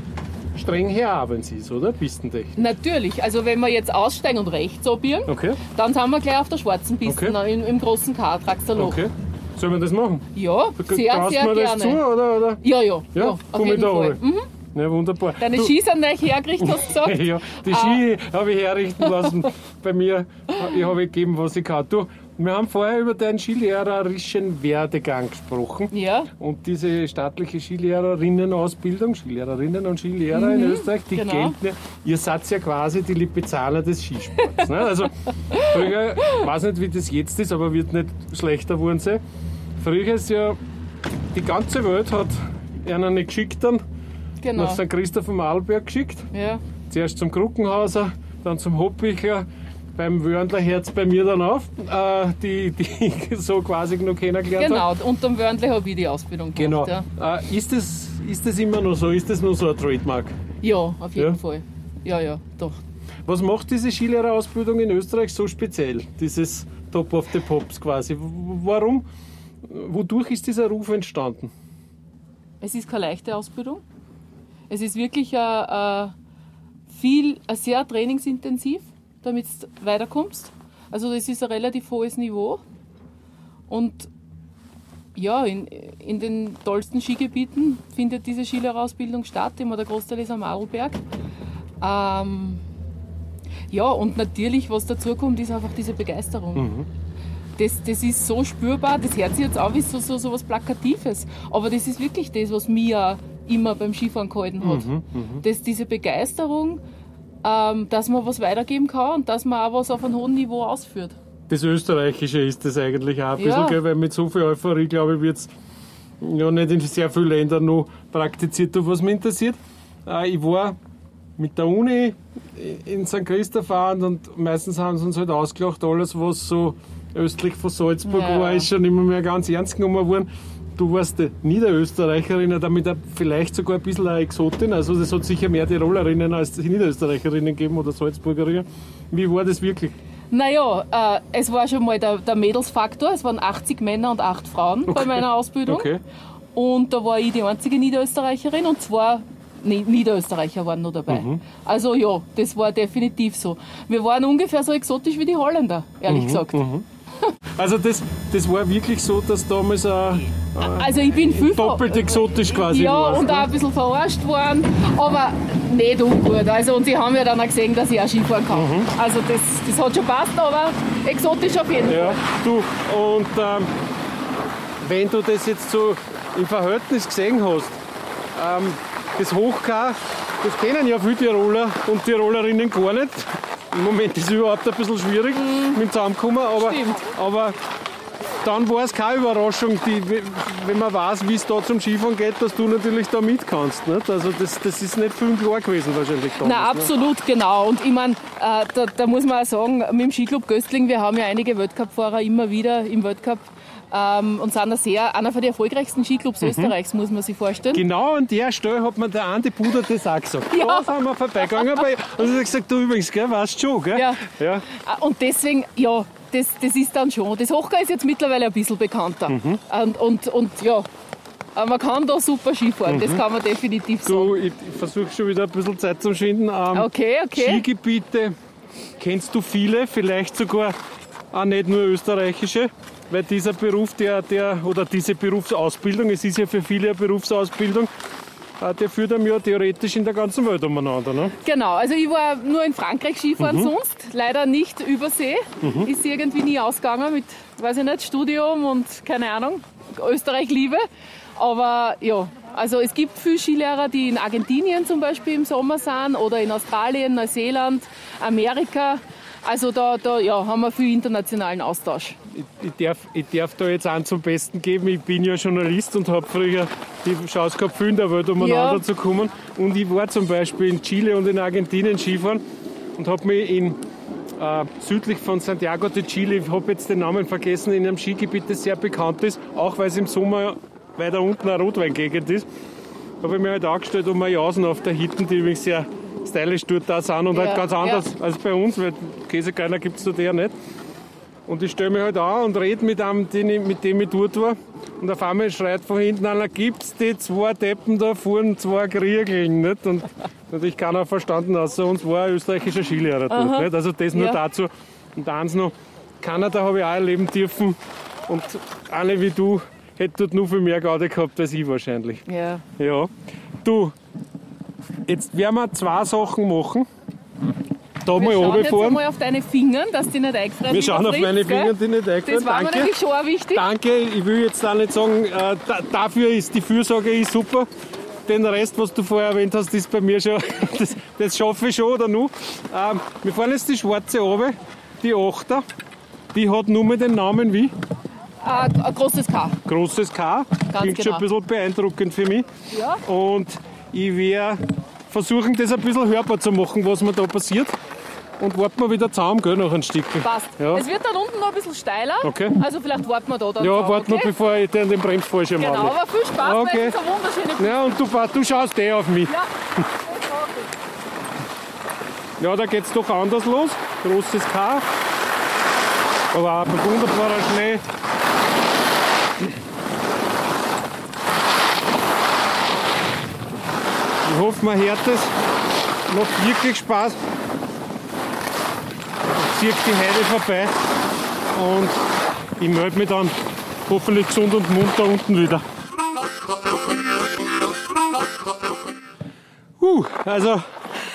streng her, wenn es ist, oder? Pistentechnik. Natürlich, also wenn wir jetzt aussteigen und rechts abbiegen, Okay, dann sind wir gleich auf der schwarzen Piste, Okay. im, im großen K-Traxerloch. okay. Sollen wir das machen? Ja, sehr, Traust sehr mir das gerne. zu, oder? oder? Ja, ja, Ja, auf komm ich jeden da Fall. Mhm. Ja, wunderbar. Deine Du- Ski sind neu hergerichtet, hast du gesagt? ja, die Ski habe ich herrichten lassen bei mir. Ich habe gegeben, was ich kann. Du, wir haben vorher über deinen skilehrerischen Werdegang gesprochen. Ja, Und diese staatliche Skilehrerinnenausbildung, Skilehrerinnen und Skilehrer in Österreich, die genau. gelten ja, ihr seid ja quasi die Lipizzaner des Skisports. ne? Also früher, ich weiß nicht, wie das jetzt ist, aber wird nicht schlechter geworden sein. Früher ist ja, die ganze Welt hat einen nicht geschickt dann, genau. nach St. Christoph am Arlberg geschickt. Ja. Zuerst zum Kruckenhauser, dann zum Hoppicher, beim Wörndler Herz bei mir dann auf, äh, die, die ich so quasi noch kennengelernt habe. Genau, unterm Wörndle habe ich die Ausbildung Genau. gemacht. Ja. Äh, ist, das, ist das immer noch so? Ist das nur so ein Trademark? ja, auf jeden Ja? Fall. Ja, ja, doch. Was macht diese Skilehrerausbildung in Österreich so speziell? Dieses Top of the Pops quasi. Warum? Wodurch ist dieser Ruf entstanden? Es ist keine leichte Ausbildung. Es ist wirklich äh, äh, viel, äh, sehr trainingsintensiv, damit du weiterkommst. Also das ist ein relativ hohes Niveau. Und ja, in, in den tollsten Skigebieten findet diese Skilehrerausbildung statt. Immer der Großteil ist am Arlberg. Ähm, ja, und natürlich, was dazu kommt, ist einfach diese Begeisterung. Das, das ist so spürbar, das hört sich jetzt auch wie so, so, so was Plakatives, aber das ist wirklich das, was mir immer beim Skifahren gehalten hat. Das, diese Begeisterung, ähm, dass man was weitergeben kann und dass man auch was auf einem hohen Niveau ausführt. Das Österreichische ist das eigentlich auch ein bisschen, Ja. gell? weil mit so viel Euphorie, glaube ich, wird es ja nicht in sehr vielen Ländern noch praktiziert. Du, was mich interessiert, äh, ich war mit der Uni in St. Christoph fahren und meistens haben sie uns halt ausgelacht, alles was so östlich von Salzburg Ja. war, ist schon immer mehr ganz ernst genommen worden. Du warst die Niederösterreicherin, damit vielleicht sogar ein bisschen eine Exotin. Also es hat sicher mehr Tirolerinnen als Niederösterreicherinnen gegeben oder Salzburgerinnen. Wie war das wirklich? Naja, äh, es war schon mal der, der Mädelsfaktor. Es waren 80 Männer und 8 Frauen bei Okay. meiner Ausbildung. Okay. Und da war ich die einzige Niederösterreicherin und zwei Ni- Niederösterreicher waren noch dabei. Mhm. Also ja, das war definitiv so. Wir waren ungefähr so exotisch wie die Holländer, Mhm, ehrlich gesagt. Also das, das war wirklich so, dass damals ein, Also ich bin ver- doppelt exotisch quasi Ja, warst, und ne? auch ein bisschen verarscht worden, aber nicht ungut. Also, und sie haben ja dann auch gesehen, dass ich auch Skifahren kann. Mhm. Also das, das hat schon passt, aber exotisch auf jeden Fall. Ja, du, und ähm, wenn du das jetzt so im Verhältnis gesehen hast, ähm, das Hochkar, das kennen ja viele Tiroler und Tirolerinnen gar nicht. Im Moment ist es überhaupt ein bisschen schwierig mit dem Zusammenkommen, aber, Stimmt. aber dann war es keine Überraschung, die, wenn man weiß, wie es da zum Skifahren geht, dass du natürlich da mit kannst. Nicht? Also das, das ist nicht viel klar gewesen wahrscheinlich damals. Na absolut, ne? genau. Und ich meine, äh, da, da, muss man auch sagen, mit dem Skiclub Göstling, wir haben ja einige Weltcup-Fahrer immer wieder im Weltcup ähm, und sind sehr, einer von den erfolgreichsten Skiclubs mhm. Österreichs, muss man sich vorstellen. Genau an der Stelle hat mir der Andi Buder das auch gesagt. Ja. Da sind wir vorbeigegangen. und er hat gesagt, du übrigens, gell, weißt schon, gell? Ja. ja. Äh, und deswegen, ja, das, das ist dann schon. Das Hochka ist jetzt mittlerweile ein bisschen bekannter. Mhm. Und, und, und ja, man kann da super Skifahren, mhm. das kann man definitiv sagen. Du, ich, ich versuche schon wieder ein bisschen Zeit zu schinden. Ähm, okay, okay. Skigebiete, kennst du viele, vielleicht sogar auch nicht nur österreichische? Weil dieser Beruf, der, der, oder diese Berufsausbildung, es ist ja für viele eine Berufsausbildung, äh, der führt einem ja theoretisch in der ganzen Welt umeinander. Ne? Genau, also ich war nur in Frankreich Skifahren mhm. sonst, leider nicht übersee. Mhm. Ist irgendwie nie ausgegangen mit, weiß ich nicht, Studium und keine Ahnung, Österreich-Liebe. Aber ja, also es gibt viele Skilehrer, die in Argentinien zum Beispiel im Sommer sind oder in Australien, Neuseeland, Amerika. Also da, da ja, haben wir viel internationalen Austausch. Ich, darf, ich darf da jetzt einen zum Besten geben. Ich bin ja Journalist und habe früher die Chance gehabt, viel in der Welt umeinander ja. zu kommen. Und ich war zum Beispiel in Chile und in Argentinien Skifahren und habe mich in äh, südlich von Santiago de Chile, ich habe jetzt den Namen vergessen, in einem Skigebiet, das sehr bekannt ist, auch weil es im Sommer weiter unten eine Rotweingegend ist, habe ich mir halt angestellt um mal Jausen auf der Hitten, die übrigens sehr stylisch dort da sind und halt ja, halt ganz anders ja. als bei uns, weil Käsekeiner gibt es dort eher nicht. Und ich stelle mich halt an und rede mit einem, mit dem ich dort war. Und auf einmal schreit von hinten einer, gibt es die zwei Deppen da vorne, zwei Kriegeln, nicht? Und natürlich keiner verstanden, außer uns war ein österreichischer Skilehrer dort, nicht? Also das nur ja. dazu. Und eins noch, Kanada habe ich auch erleben dürfen. Und alle wie du hätte dort nur viel mehr Gaudi gehabt als ich wahrscheinlich. Ja. Ja. Du, Jetzt werden wir zwei Sachen machen. Da wir mal schauen jetzt mal auf deine Finger, dass die nicht eingefroren Wir schauen auf meine Finger, die nicht eingefroren Das war Danke. mir nämlich schon wichtig. Danke, ich will jetzt auch nicht sagen, äh, dafür ist die Fürsorge ist super. Den Rest, was du vorher erwähnt hast, ist bei mir schon, das, das schaffe ich schon oder nur. Ähm, wir fahren jetzt die schwarze Aube, die Achter. Die hat nur mit den Namen wie? Äh, ein großes K. Großes K. Ganz Klingt genau. schon ein bisschen beeindruckend für mich. Ja. Und ich werde versuchen, das ein bisschen hörbar zu machen, was mir da passiert. Und warten wir wieder zusammen, gell, noch ein Stück. Passt. Ja. Es wird dann unten noch ein bisschen steiler. Okay. Also vielleicht warten wir da dann. Ja, warten okay? wir, bevor ich den, den Bremsfallschirm Genau, aber viel Spaß, okay. weil es eine wunderschöne Ja, und du, du schaust eh auf mich. Ja, ja da geht es doch anders los. Großes K. Aber auch ein wunderbarer Schnee. Hoffe, man hört es. Macht wirklich Spaß. Ich ziehe die Heide vorbei und ich melde mich dann hoffentlich gesund und munter unten wieder. Uh, also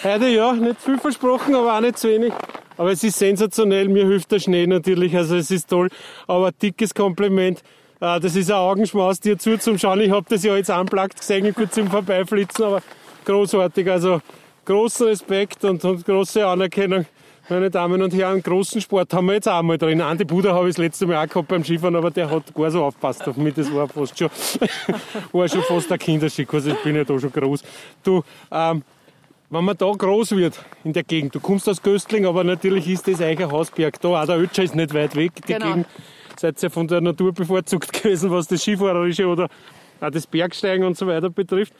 heute ja, nicht viel versprochen, aber auch nicht zu wenig. Aber es ist sensationell, mir hilft der Schnee natürlich, also es ist toll. Aber dickes Kompliment. Äh, das ist ein Augenschmaus dir zu zum Schauen. Ich habe das ja jetzt anplagt gesehen, kurz zum Vorbeiflitzen, aber großartig. Also großen Respekt und, und große Anerkennung. Meine Damen und Herren, großen Sport haben wir jetzt auch mal drin. Andi Buder habe ich das letzte Mal auch gehabt beim Skifahren, aber der hat gar so aufgepasst auf mich. Das war fast schon, war schon fast ein Kinderschick. Also ich bin ja da schon groß. Du, ähm, wenn man da groß wird in der Gegend, du kommst aus Göstling, aber natürlich ist das euer Hausberg da. Auch der Ötscher ist nicht weit weg. Die genau. Gegend seid ja von der Natur bevorzugt gewesen, was das Skifahrerische oder auch das Bergsteigen und so weiter betrifft.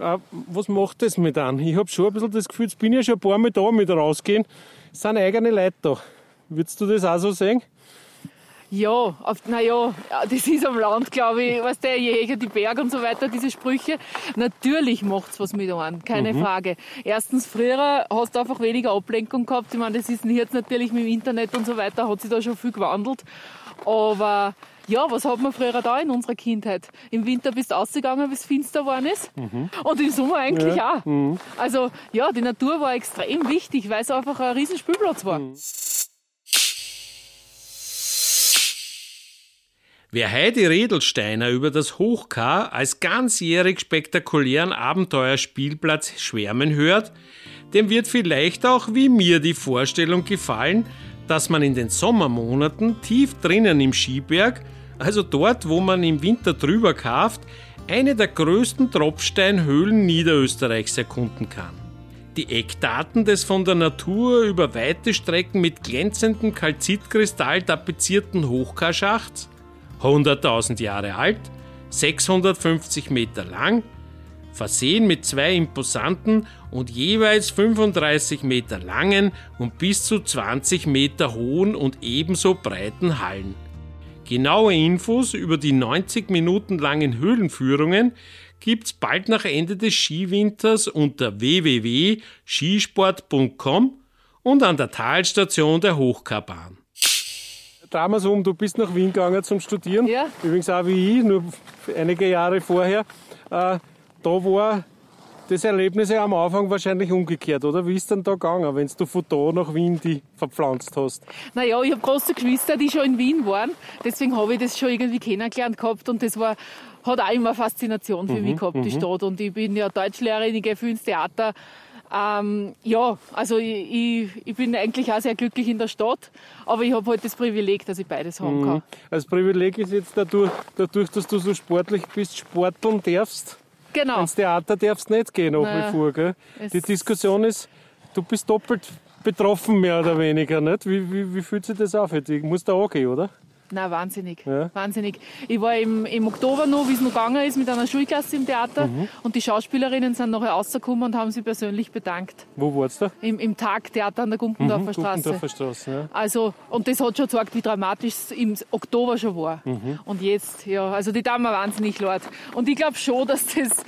Äh, was macht das mit einem? Ich habe schon ein bisschen das Gefühl, jetzt bin ich ja schon ein paar Mal da mit rausgehen. Es sind eigene Leute da. Würdest du das auch so sehen? Ja, naja, das ist am Land, glaube ich, was der Jäger, die Berge und so weiter, diese Sprüche. Natürlich macht es was mit einem, keine mhm. Frage. Erstens, früher hast du einfach weniger Ablenkung gehabt. Ich meine, das ist jetzt natürlich mit dem Internet und so weiter, hat sich da schon viel gewandelt. Aber ja, was hat man früher da in unserer Kindheit? Im Winter bist du ausgegangen, bis es finster geworden ist. Mhm. Und im Sommer eigentlich ja. auch. Mhm. Also ja, die Natur war extrem wichtig, weil es einfach ein riesen Spielplatz war. Mhm. Wer Heidi Redelsteiner über das Hochkar als ganzjährig spektakulären Abenteuerspielplatz schwärmen hört, dem wird vielleicht auch wie mir die Vorstellung gefallen, dass man in den Sommermonaten tief drinnen im Skiberg, also dort, wo man im Winter drüber kauft, eine der größten Tropfsteinhöhlen Niederösterreichs erkunden kann. Die Eckdaten des von der Natur über weite Strecken mit glänzendem Kalzitkristall tapezierten Hochkarschachts, 100.000 Jahre alt, 650 Meter lang, versehen mit zwei imposanten und jeweils 35 Meter langen und bis zu 20 Meter hohen und ebenso breiten Hallen. Genaue Infos über die 90 Minuten langen Höhlenführungen gibt's bald nach Ende des Skiwinters unter www.skisport.com und an der Talstation der Hochkarbahn. Drehen wir um, du bist nach Wien gegangen zum Studieren. Ja. Übrigens auch wie ich, nur einige Jahre vorher. Äh, da war das Erlebnis ja am Anfang wahrscheinlich umgekehrt, oder? Wie ist denn da gegangen, wenn du von da nach Wien die verpflanzt hast? Naja, ich habe große Geschwister, die schon in Wien waren. Deswegen habe ich das schon irgendwie kennengelernt gehabt und das war, hat auch immer eine Faszination für mich gehabt, die Stadt. Und ich bin ja Deutschlehrerin, ich gehe viel ins Theater. Ähm, ja, also ich, ich, ich bin eigentlich auch sehr glücklich in der Stadt, aber ich habe halt das Privileg, dass ich beides haben kann. Das Privileg ist jetzt dadurch, dadurch, dass du so sportlich bist, sporteln darfst. Genau. Ins Theater darfst du nicht gehen nach Nein. wie vor. Gell? Die Diskussion ist, du bist doppelt betroffen, mehr oder weniger. Nicht? Wie, wie, wie fühlt sich das an für dich? Musst du angehen, oder? Nein, wahnsinnig. Ja. Wahnsinnig. Ich war im, im Oktober noch, wie es noch gegangen ist, mit einer Schulklasse im Theater Mhm. und die Schauspielerinnen sind nachher rausgekommen und haben sich persönlich bedankt. Wo warst du? Im, im Tag Theater an der Gumpendorfer Straße. Gumpendorfer Straße. Ja. Also, und das hat schon gezeigt, wie dramatisch es im Oktober schon war. Mhm. Und jetzt, ja, also die tun wahnsinnig leid. Und ich glaube schon, dass das,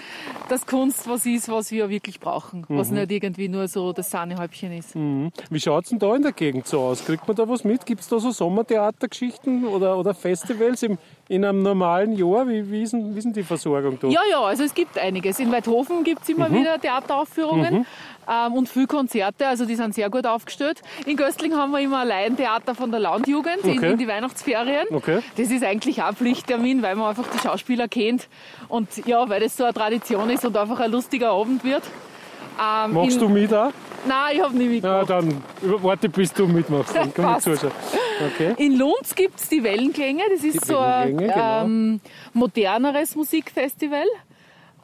das Kunst was ist, was wir wirklich brauchen. Was Mhm. nicht irgendwie nur so das Sahnehäubchen ist. Wie schaut es denn da in der Gegend so aus? Kriegt man da was mit? Gibt es da so Sommertheatergeschichten oder, oder Festivals im, in einem normalen Jahr? Wie, wie, ist denn, wie ist denn die Versorgung da? Ja, ja, also es gibt einiges. In Weidhofen gibt es immer Mhm. wieder Theateraufführungen ähm, und viel Konzerte, also die sind sehr gut aufgestellt. In Göstling haben wir immer ein Laientheater von der Landjugend in, Okay. in die Weihnachtsferien. Okay. Das ist eigentlich auch ein Pflichttermin, weil man einfach die Schauspieler kennt und ja, weil das so eine Tradition ist und einfach ein lustiger Abend wird. Ähm, Machst in, du mit auch? Nein, ich habe nie mitgemacht. dann warte, bis du mitmachst. Dann kann ich zuschauen. Okay. In Lunds gibt es die Wellenklänge. Das ist Die so ein genau. ähm, moderneres Musikfestival.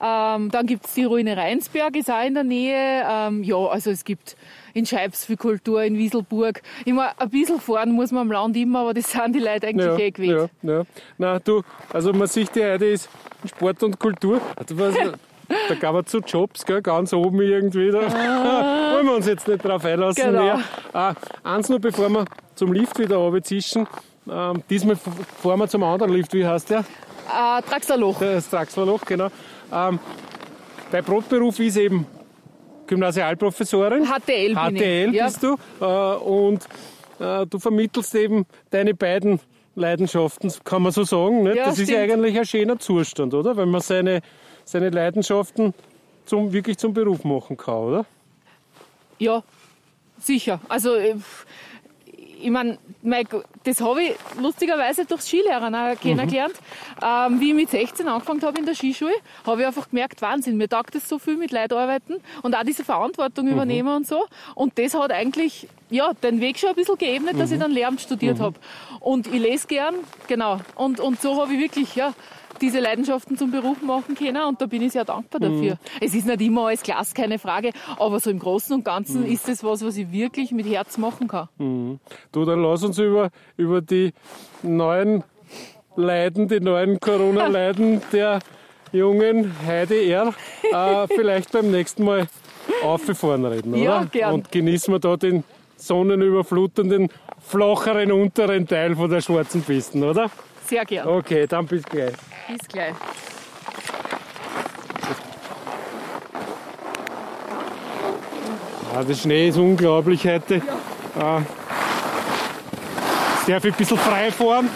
Ähm, dann gibt es die Ruine Rheinsberg, ist auch in der Nähe. Ähm, ja, also es gibt in Scheibs viel Kultur, in Wieselburg. Immer ein bisschen fahren muss man am Land immer, aber das sind die Leute eigentlich Ja, eh gewöhnt. ja, ja. Na, du, also man sieht ja heute ist Sport und Kultur. Du weißt, da gab es so Jobs, gell, ganz oben irgendwie. Da. Wollen wir uns jetzt nicht drauf einlassen. Genau. Mehr. Ah, eins noch, bevor wir zum Lift wieder runterzischen. Ähm, diesmal fahren wir zum anderen Lift. Wie heißt der? Äh, Draxlerloch. Das Traxlerloch, genau. Ähm, dein Brotberuf ist eben Gymnasialprofessorin. HTL HTL ich. Ja. bist du. Äh, und äh, du vermittelst eben deine beiden Leidenschaften, kann man so sagen. Nicht? Ja, das ist ja stimmt. eigentlich ein schöner Zustand, oder? Wenn man seine, seine Leidenschaften zum, wirklich zum Beruf machen kann, oder? Ja, sicher. Also, äh, ich meine, das habe ich lustigerweise durchs Skilehren auch kennengelernt. Ähm, wie ich mit 16 angefangen habe in der Skischule, habe ich einfach gemerkt, Wahnsinn, mir taugt es so viel mit Leuten arbeiten und auch diese Verantwortung übernehmen und so. Und das hat eigentlich ja, den Weg schon ein bisschen geebnet, dass ich dann Lehramt studiert habe. Und ich lese gern, genau. Und, und so habe ich wirklich, ja, diese Leidenschaften zum Beruf machen können und da bin ich sehr dankbar dafür. Es ist nicht immer alles Glas, keine Frage, aber so im Großen und Ganzen ist das was, was ich wirklich mit Herz machen kann. Du, dann lass uns über, über die neuen Leiden, die neuen Corona-Leiden der jungen Heidi R. Äh, vielleicht beim nächsten Mal aufgefahren reden, oder? Ja, gern. Und genießen wir da den sonnenüberflutenden, flacheren unteren Teil von der schwarzen Pisten, oder? Sehr gern. Okay, dann bis gleich. Bis gleich. Ah, der Schnee ist unglaublich heute. Ah, jetzt darf ich ein bisschen frei fahren.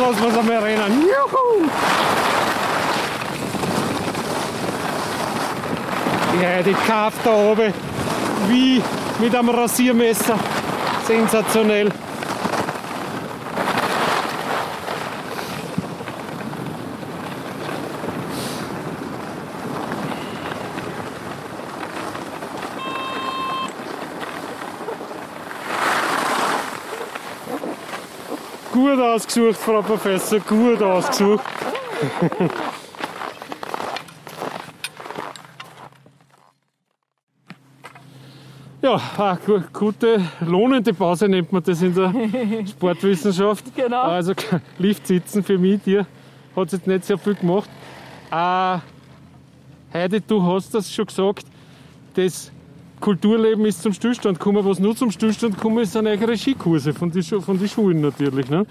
raus, was haben wir erinnern. Juhu! Ja, die Kaf da oben, wie mit einem Rasiermesser. Sensationell. Ausgesucht, Frau Professor, gut ausgesucht. Ja, eine gu- gute, lohnende Pause nennt man das in der Sportwissenschaft. Genau. Also Lift sitzen für mich, dir hat es jetzt nicht sehr viel gemacht. Äh, Heidi, du hast das schon gesagt, das Kulturleben ist zum Stillstand gekommen. Was nur zum Stillstand gekommen ist, sind eigene Skikurse von den von die Schulen natürlich. Ne?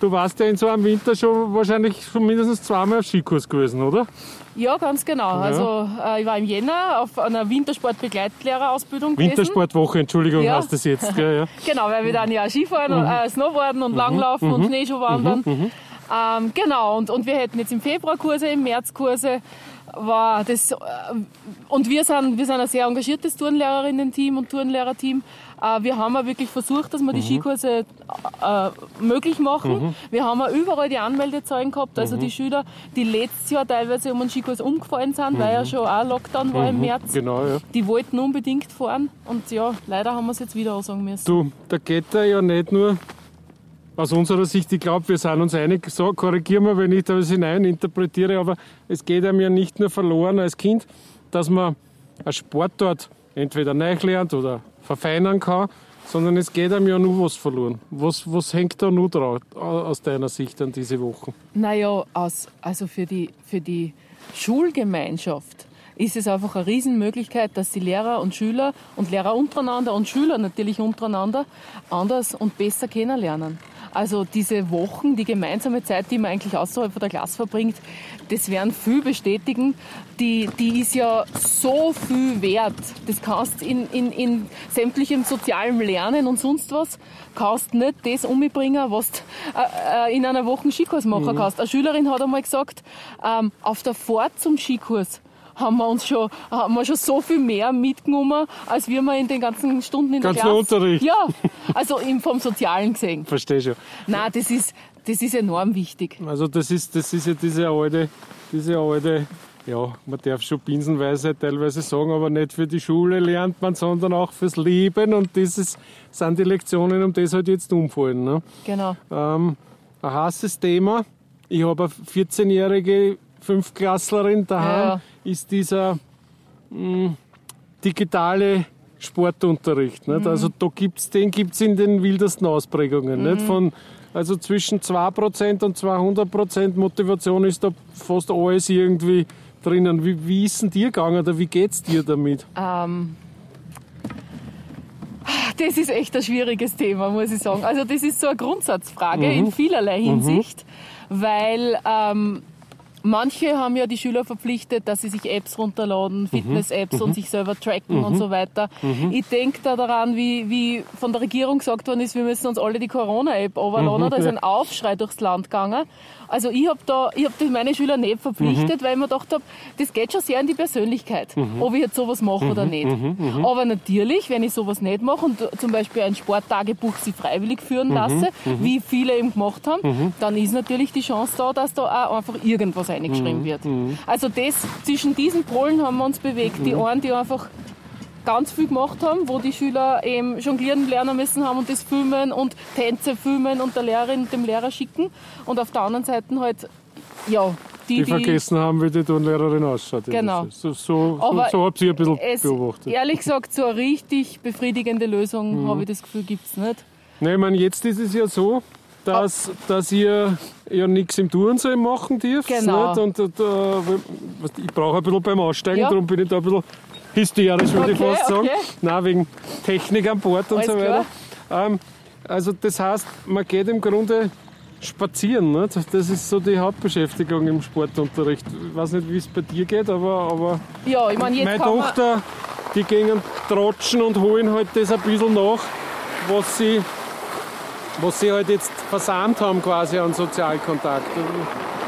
Du warst ja in so einem Winter schon wahrscheinlich schon mindestens zweimal auf Skikurs gewesen, oder? Ja, ganz genau. Also äh, ich war im Jänner auf einer Wintersport-Begleitlehrerausbildung. Wintersportwoche, Entschuldigung, Ja. heißt das jetzt. Gell, ja. Genau, weil wir dann ja Skifahren, und, äh, Snowboarden und Langlaufen und Schneeschuhwandern. Ähm, genau, und, und wir hätten jetzt im Februar Kurse, im März Kurse. War das, äh, und wir sind, wir sind ein sehr engagiertes Turnlehrerinnen-Team und Turnlehrerteam. Äh, wir haben auch wirklich versucht, dass wir die Skikurse äh, möglich machen. Wir haben auch überall die Anmeldezahlen gehabt. Also die Schüler, die letztes Jahr teilweise um einen Skikurs umgefallen sind, weil ja schon auch Lockdown war im März. Genau, ja. Die wollten unbedingt fahren und ja, leider haben wir es jetzt wieder ansagen müssen. Du, da geht da ja nicht nur aus unserer Sicht, ich glaube, wir sind uns einig, so, korrigieren wir, wenn ich da was hinein interpretiere, aber es geht einem ja nicht nur verloren als Kind, dass man einen Sportart entweder neu lernt oder verfeinern kann, sondern es geht einem ja nur was verloren. Was, was hängt da nur drauf, aus deiner Sicht an diese Wochen? Naja, aus, also für die, für die Schulgemeinschaft ist es einfach eine Riesenmöglichkeit, dass die Lehrer und Schüler und Lehrer untereinander und Schüler natürlich untereinander anders und besser kennenlernen. Also diese Wochen, die gemeinsame Zeit, die man eigentlich außerhalb von der Klasse verbringt, das werden viel bestätigen. Die, die ist ja so viel wert. Das kannst in, in, in sämtlichem sozialem Lernen und sonst was, kannst nicht das umbringen, was du äh, äh, in einer Woche Skikurs machen kannst. Eine Schülerin hat einmal gesagt, ähm, auf der Fahrt zum Skikurs haben wir uns schon, haben wir schon so viel mehr mitgenommen, als wir in den ganzen Stunden in Ganzen der Klasse. Unterricht. Ja, also vom Sozialen gesehen. Verstehe schon. Nein, das ist, das ist enorm wichtig. Also das ist, das ist ja diese alte, diese alte, ja, man darf schon Binsenweisheit teilweise sagen, aber nicht für die Schule lernt man, sondern auch fürs Leben und das ist, sind die Lektionen, um das halt jetzt umfallen. Ne? Genau. Ähm, ein heißes Thema. Ich habe eine 14-jährige Fünfklasslerin daheim, Ja. Ist dieser mh, digitale Sportunterricht. Nicht? Also da gibt's, den gibt es in den wildesten Ausprägungen. Nicht? Von, also zwischen 2% und 200% Motivation ist da fast alles irgendwie drinnen. Wie, wie ist denn dir gegangen oder wie geht's dir damit? Ähm, das ist echt ein schwieriges Thema, muss ich sagen. Also das ist so eine Grundsatzfrage in vielerlei Hinsicht, weil ähm, manche haben ja die Schüler verpflichtet, dass sie sich Apps runterladen, Fitness-Apps und sich selber tracken und so weiter. Ich denke da daran, wie, wie von der Regierung gesagt worden ist, wir müssen uns alle die Corona-App runterladen. Da ist ein Aufschrei durchs Land gegangen. Also ich habe da, ich hab das meine Schüler nicht verpflichtet, weil ich mir gedacht habe, das geht schon sehr in die Persönlichkeit, ob ich jetzt sowas mache oder nicht. Aber natürlich, wenn ich sowas nicht mache und zum Beispiel ein Sporttagebuch sie freiwillig führen lasse, wie viele eben gemacht haben, dann ist natürlich die Chance da, dass da auch einfach irgendwas eingeschrieben wird. Also das, zwischen diesen Polen haben wir uns bewegt. Die einen, die einfach ganz viel gemacht haben, wo die Schüler eben jonglieren lernen müssen haben und das filmen und Tänze filmen und der Lehrerin und dem Lehrer schicken. Und auf der anderen Seite halt, ja, die, Die die, vergessen haben, wie die Turnlehrerin ausschaut. Genau. So, so, so, Aber so habt ihr ein bisschen es, beobachtet. ehrlich gesagt, so eine richtig befriedigende Lösung, Mhm. habe ich das Gefühl, gibt es nicht. Nein, ich meine, jetzt ist es ja so, dass, dass ihr ja nichts im Turnsee machen dürft. Genau. Nicht? Und, und, äh, ich brauche ein bisschen beim Aussteigen, Ja. darum bin ich da ein bisschen hysterisch, würde ich Okay, fast sagen. okay. Nein, wegen Technik an Bord und Alles so weiter. Ähm, also das heißt, man geht im Grunde spazieren. Nicht? Das ist so die Hauptbeschäftigung im Sportunterricht. Ich weiß nicht, wie es bei dir geht, aber, aber Ja, ich meine, jetzt meine Tochter, die gehen trotschen und holen halt das ein bisschen nach, was sie, was sie halt jetzt versandt haben quasi an Sozialkontakt.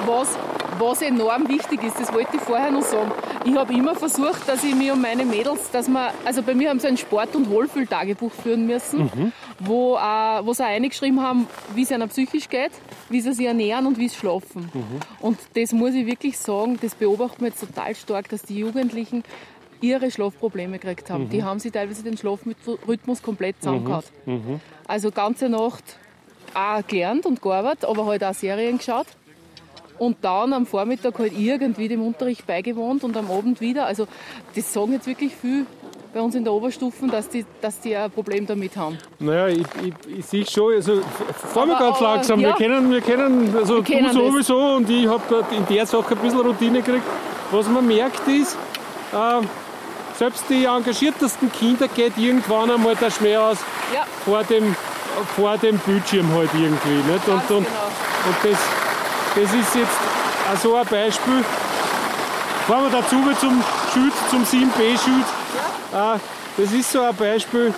was, was enorm wichtig ist, das wollte ich vorher noch sagen. Ich habe immer versucht, dass ich mich um meine Mädels, dass wir, also bei mir haben sie ein Sport- und Wohlfühltagebuch führen müssen, Mhm. wo, äh, wo sie reingeschrieben haben, wie es ihnen psychisch geht, wie sie sich ernähren und wie sie schlafen. Mhm. Und das muss ich wirklich sagen, das beobachten wir jetzt total stark, dass die Jugendlichen ihre Schlafprobleme gekriegt haben. Mhm. Die haben sich teilweise den Schlafrhythmus komplett zusammengehauen. Also ganze Nacht auch gelernt und gearbeitet, aber halt auch Serien geschaut. Und dann am Vormittag halt irgendwie dem Unterricht beigewohnt und am Abend wieder. Also das sagen jetzt wirklich viel bei uns in der Oberstufen, dass die, dass die ein Problem damit haben. Naja, ich, ich, ich sehe schon, also fahren wir Aber- ganz langsam. ja. Wir kennen, wir kennen, also Wir kennen du sowieso und ich habe in der Sache ein bisschen Routine gekriegt. Was man merkt ist, äh, selbst die engagiertesten Kinder geht irgendwann einmal der Schmäh aus Ja, vor dem, vor dem Bildschirm halt irgendwie. Nicht? Und, und, genau. und das, das ist jetzt auch so ein Beispiel. Fahren wir dazu zum Schild, zum 7b-Schild. Äh, das ist so ein Beispiel.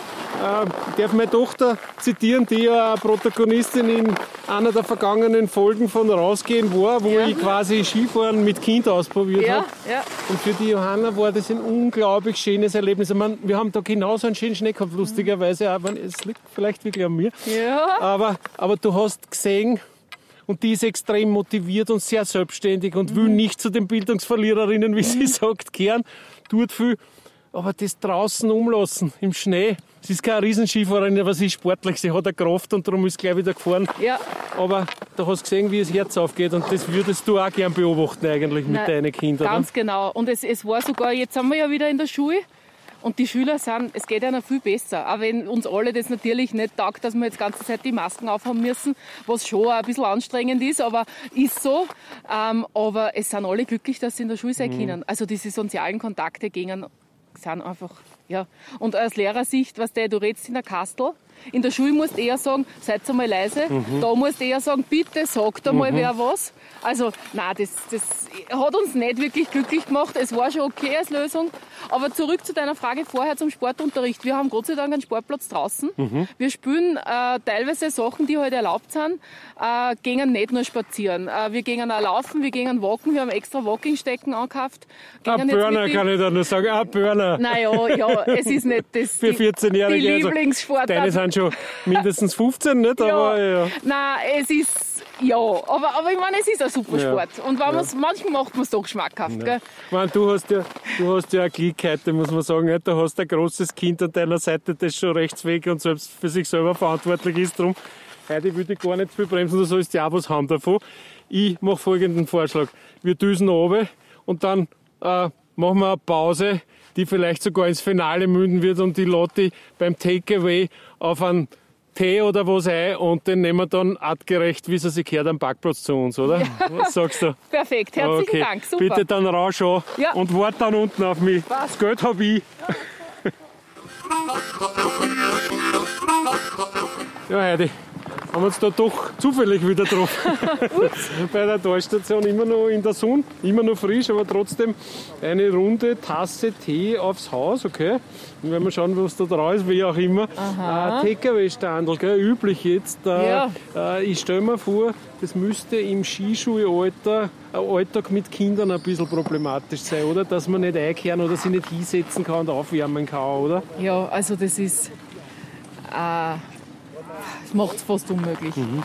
Ich darf meine Tochter zitieren, die ja Protagonistin in einer der vergangenen Folgen von Rausgehen war, wo Ja. ich quasi Skifahren mit Kind ausprobiert Ja, habe. ja. Und für die Johanna war das ein unglaublich schönes Erlebnis. Ich meine, wir haben da genauso einen schönen Schnee gehabt, lustigerweise, auch wenn es liegt vielleicht wirklich an mir. Ja, Aber, aber du hast gesehen, und die ist extrem motiviert und sehr selbstständig und Mhm. will nicht zu den Bildungsverliererinnen, wie sie sagt, kehren. Tut viel. Aber das draußen umlassen, im Schnee. Sie ist keine Riesenskifahrerin, aber sie ist sportlich, sie hat eine Kraft und darum ist gleich wieder gefahren. ja. Aber du hast gesehen, wie das Herz aufgeht und das würdest du auch gern beobachten eigentlich mit Nein, deinen Kindern. Ganz genau. Und es, es war sogar, jetzt sind wir ja wieder in der Schule. Und die Schüler sind, es geht ihnen viel besser. Auch wenn uns alle das natürlich nicht taugt, dass wir jetzt die ganze Zeit die Masken aufhaben müssen, was schon ein bisschen anstrengend ist, aber ist so. Ähm, aber es sind alle glücklich, dass sie in der Schule sein können. Also diese sozialen Kontakte gehen, sind einfach, ja. Und aus Lehrersicht, was der, du redest in der Kastel, in der Schule musst du eher sagen, seid einmal leise. Da musst du eher sagen, bitte sagt einmal wer was. Also, nein, das, das hat uns nicht wirklich glücklich gemacht. Es war schon okay als Lösung. Aber zurück zu deiner Frage vorher zum Sportunterricht. Wir haben Gott sei Dank einen Sportplatz draußen. Wir spielen äh, teilweise Sachen, die heute erlaubt sind, äh, gehen nicht nur spazieren. Äh, wir gehen auch laufen, wir gehen walken. Wir haben extra Walking-Stecken angekauft. Burner kann ich da nur sagen, ein Burner. Naja, ja, es ist nicht das. Für die- 14-Jährige. Die also, Lieblingssportart. Deine sind schon mindestens 15, nicht? Aber ja. Nein, es ist, ja, aber, aber ich meine, es ist ein super Ja. Sport. Und wenn man's, manchmal macht man es doch schmackhaft. Gell? Ich meine, du hast ja, du hast ja eine Gliedkeit, muss man sagen. Nicht? Du hast ein großes Kind an deiner Seite, das schon rechts weg und selbst für sich selber verantwortlich ist. Darum, heute würde ich gar nicht viel bremsen, du sollst ja auch was haben davon. Ich mache folgenden Vorschlag. Wir düsen runter und dann äh, machen wir eine Pause, die vielleicht sogar ins Finale münden wird und die Lotti beim Takeaway auf einen Tee oder was ein und den nehmen wir dann artgerecht, wie es sich gehört, am Parkplatz zu uns, oder? Was sagst du? Perfekt, herzlichen Dank, super. Bitte dann raus an Ja. und wart dann unten auf mich. Passt. Das Geld habe ich. Ja, Heidi, haben wir uns da doch zufällig wieder getroffen. Bei der Talstation immer noch in der Sonne, immer noch frisch, aber trotzdem eine runde Tasse Tee aufs Haus, okay? Und wenn wir schauen, was da drauf ist, wie auch immer. Äh, Takeaway-Standel, gell, üblich jetzt. Äh, Ja. äh, ich stelle mir vor, das müsste im Skischulalter, äh, Alltag mit Kindern ein bisschen problematisch sein, oder? Dass man nicht einkehren oder sich nicht hinsetzen kann und aufwärmen kann, oder? Ja, also das ist, äh, das macht es fast unmöglich. Mhm.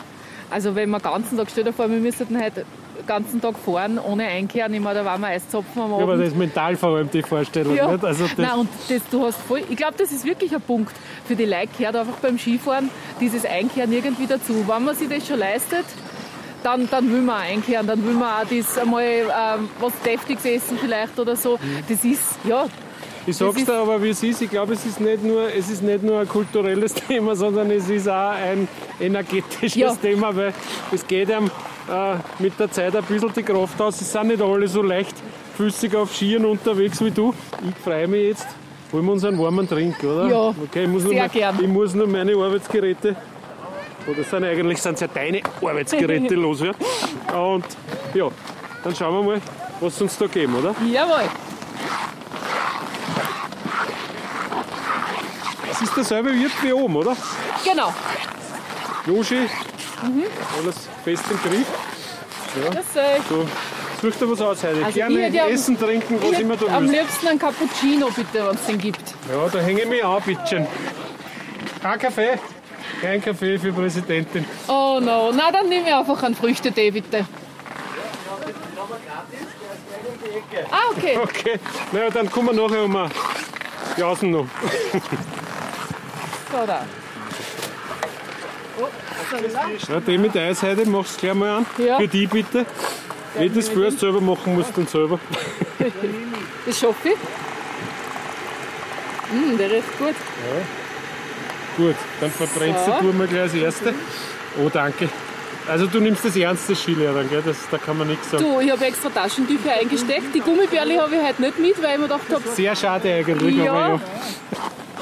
Also wenn man den ganzen Tag, stell dir vor, wir müssten heute den ganzen Tag fahren, ohne einkehren, ich meine, da waren wir Eiszapfen am Ja, Abend. aber das ist mental vor allem die Vorstellung, Ja. nicht? Also das, Nein, und das, du hast voll, ich glaube, das ist wirklich ein Punkt. Für die Leute gehört einfach beim Skifahren dieses Einkehren irgendwie dazu. Wenn man sich das schon leistet, dann, dann will man auch einkehren, dann will man auch das einmal ähm, was Deftiges essen vielleicht oder so. Mhm. Das ist, ja, Ich sag's dir aber, wie es ist. Ich glaube, es ist nicht nur, es ist nicht nur ein kulturelles Thema, sondern es ist auch ein energetisches Ja. Thema, weil es geht einem äh, mit der Zeit ein bisschen die Kraft aus. Es sind nicht alle so leichtfüßig auf Skiern unterwegs wie du. Ich freue mich jetzt. Holen wir uns einen warmen Trink, oder? Ja, okay, ich muss nur sehr mal- gern. Ich muss nur meine Arbeitsgeräte, oder sind eigentlich sind ja deine Arbeitsgeräte loswerden. Und ja, dann schauen wir mal, was uns da geben, oder? jawohl. Es ist derselbe Wirt wie oben, oder? Genau. Yoshi, Mhm. alles fest im Griff. Das, äh, So, Such dir was aus, Heidi. Also Gerne ich ja- essen, trinken, was Ich immer du hätte am willst. liebsten einen Cappuccino, bitte, wenn es den gibt. Ja, da hänge ich mich an, bitte. Kein Kaffee? Kein Kaffee für Präsidentin. Oh no, na dann nehme ich einfach einen Früchtetee, bitte. Ah, okay. Okay, na ja, dann kommen wir nachher um ein Jausen noch. So, da. Ja, den mit Eis heute machst du gleich mal an. Ja. Für die bitte. Wenn du das first selber machen musst, dann selber. Das schaffe ich. Mm, der riecht gut. Gut, dann verbrennst So. du mal gleich das erste. Oh, danke. Also du nimmst das ernst, das Skilehrer, gell? Das, da kann man nichts sagen. Du, ich habe extra Taschentücher eingesteckt. Die Gummibärle habe ich heute nicht mit, weil ich mir gedacht habe, Sehr schade eigentlich, Ja. aber ja.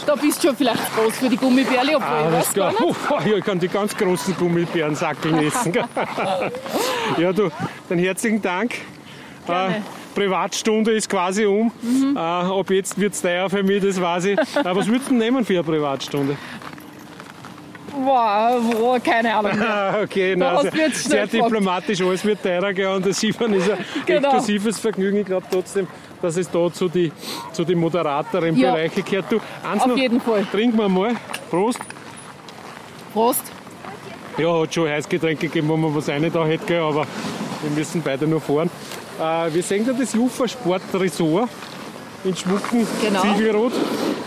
Da bist du schon vielleicht groß für die Gummibärle, Ah, nicht. klar. Oh, ja, ich kann die ganz großen Gummibärensackeln essen. ja, du, dann herzlichen Dank. Gerne. Äh, Privatstunde ist quasi um. Mhm. Äh, ab jetzt wird es teuer für mich, das weiß ich. Äh, was würdest du nehmen für eine Privatstunde? Wow, wow, keine Ahnung. Ah, okay, na, hast sehr, sehr diplomatisch, alles wird teurer gell, und das Sieben ist ein Genau. exklusives Vergnügen. Ich glaube trotzdem, dass es da zu die, zu die moderateren Ja. Bereiche gehört. Du, eins Auf noch, jeden Fall. Trinken wir mal. Prost. Prost. Ja, hat schon Heißgetränke gegeben, wo man was rein da hätte, gell, aber wir müssen beide noch fahren. Äh, wir sehen da das Jufa Sport Resort in Schmucken, Genau. Ziegelrot.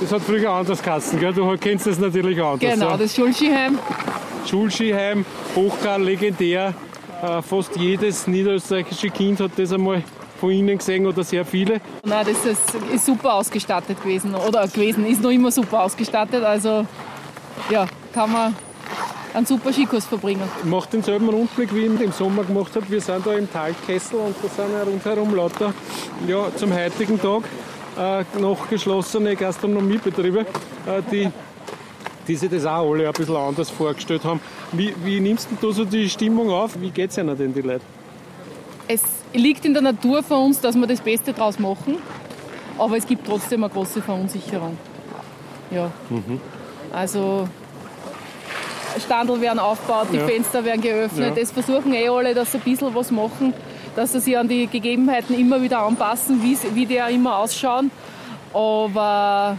Das hat früher anders geheißen, gell? du kennst das natürlich anders. Genau, ja. das Schulskiheim. Schulskiheim, Hochkar, legendär. Äh, fast jedes niederösterreichische Kind hat das einmal von Ihnen gesehen oder sehr viele. Nein, das ist, ist super ausgestattet gewesen. Oder gewesen, ist noch immer super ausgestattet. Also ja, kann man einen super Skikurs verbringen. Macht denselben Rundblick, wie ich im Sommer gemacht habe. Wir sind da im Talkessel und da sind ja rundherum lauter ja, zum heutigen Tag äh, noch geschlossene Gastronomiebetriebe, äh, die, die sich das auch alle ein bisschen anders vorgestellt haben. Wie, wie nimmst du da so die Stimmung auf? Wie geht es ihnen denn, die Leute? Es liegt in der Natur von uns, dass wir das Beste draus machen. Aber es gibt trotzdem eine große Verunsicherung. Ja. Also Standel werden aufgebaut, die Ja. Fenster werden geöffnet. Ja. Es versuchen eh alle, dass sie ein bisschen was machen, dass sie sich an die Gegebenheiten immer wieder anpassen, wie, wie die auch immer ausschauen. Aber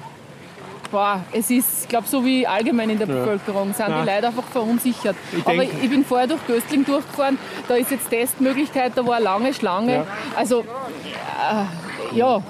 boah, es ist, ich glaube, so wie allgemein in der Bevölkerung, sind Nein. die Leute einfach verunsichert. Ich Aber ich bin vorher durch Göstling durchgefahren, da ist jetzt Testmöglichkeit, da war eine lange Schlange. Ja. Also, äh, ja,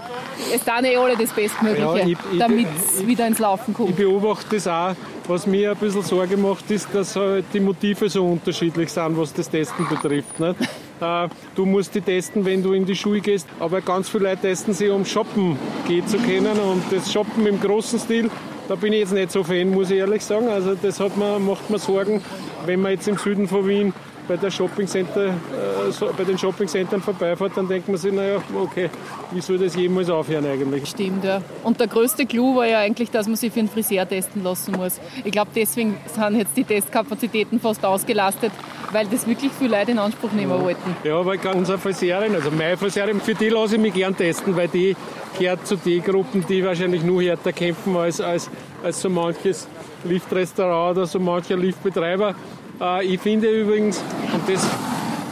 es tun eh alle das Bestmögliche, Ja, ich- ich- damit es wieder ins Laufen Ich kommt. beobachte das auch. Was mir ein bisschen Sorge macht, ist, dass halt die Motive so unterschiedlich sind, was das Testen betrifft. Nicht? Äh, Du musst die testen, wenn du in die Schule gehst, aber ganz viele Leute testen sie, um shoppen gehen zu können. Und das Shoppen im großen Stil, da bin ich jetzt nicht so Fan, muss ich ehrlich sagen. Also das hat man, macht mir Sorgen, wenn man jetzt im Süden von Wien bei, der Shopping Center, äh, so, bei den Shoppingcentern vorbeifährt, dann denkt man sich, naja, okay, wie soll das jemals aufhören eigentlich? Stimmt, ja. Und der größte Clou war ja eigentlich, dass man sich für einen Friseur testen lassen muss. Ich glaube, deswegen sind jetzt die Testkapazitäten fast ausgelastet, weil das wirklich viele Leute in Anspruch nehmen wollten. Ja, aber unsere Friseurin, also meine Friseurin, für die lasse ich mich gern testen, weil die gehört zu den Gruppen, die wahrscheinlich nur härter kämpfen als, als, als so manches Liftrestaurant oder so mancher Liftbetreiber. Äh, ich finde übrigens, und das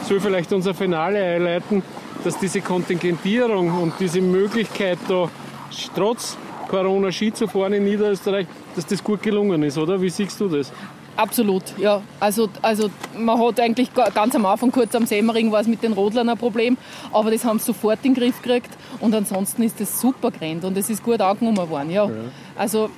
soll vielleicht unser Finale einleiten, dass diese Kontingentierung und diese Möglichkeit da trotz Corona Ski zu fahren in Niederösterreich, dass das gut gelungen ist, oder? Wie siehst du das? Absolut, ja. Also, also man hat eigentlich ga- ganz am Anfang, kurz am Semmering, war es mit den Rodlern ein Problem, aber das haben sie sofort in den Griff gekriegt und ansonsten ist das super gerannt und es ist gut angenommen worden, ja. Also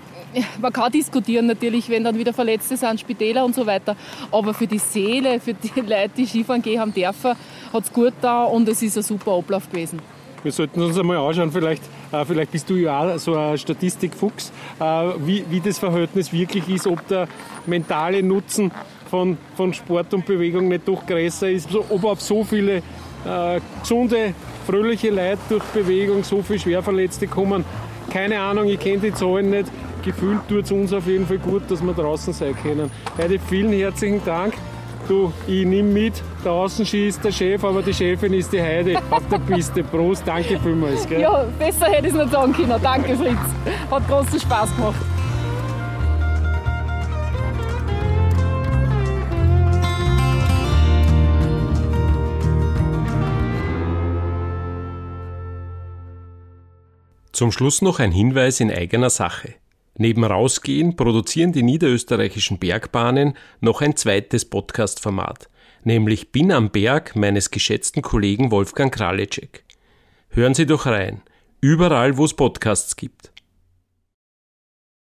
man kann diskutieren natürlich, wenn dann wieder Verletzte sind, Spitäler und so weiter, aber für die Seele, für die Leute, die Skifahren gehen haben dürfen, hat es gut da und es ist ein super Ablauf gewesen. Wir sollten uns einmal anschauen, vielleicht, äh, vielleicht bist du ja auch so ein Statistikfuchs, äh, wie, wie das Verhältnis wirklich ist, ob der mentale Nutzen von, von Sport und Bewegung nicht doch größer ist, ob auf so viele äh, gesunde, fröhliche Leute durch Bewegung so viele Schwerverletzte kommen. Keine Ahnung, ich kenne die Zahlen nicht gefühlt tut es uns auf jeden Fall gut, dass wir draußen sein können. Heidi, vielen herzlichen Dank. Du, ich nimm mit, draußen schießt der Chef, aber die Chefin ist die Heidi auf der Piste. Prost, danke vielmals. Gell? Ja, besser hätte ich es nicht sagen können. Danke, Fritz. Hat großen Spaß gemacht. Zum Schluss noch ein Hinweis in eigener Sache. Neben Rausgehen produzieren die niederösterreichischen Bergbahnen noch ein zweites Podcast-Format, nämlich Bin am Berg meines geschätzten Kollegen Wolfgang Kralicek. Hören Sie doch rein, überall wo es Podcasts gibt.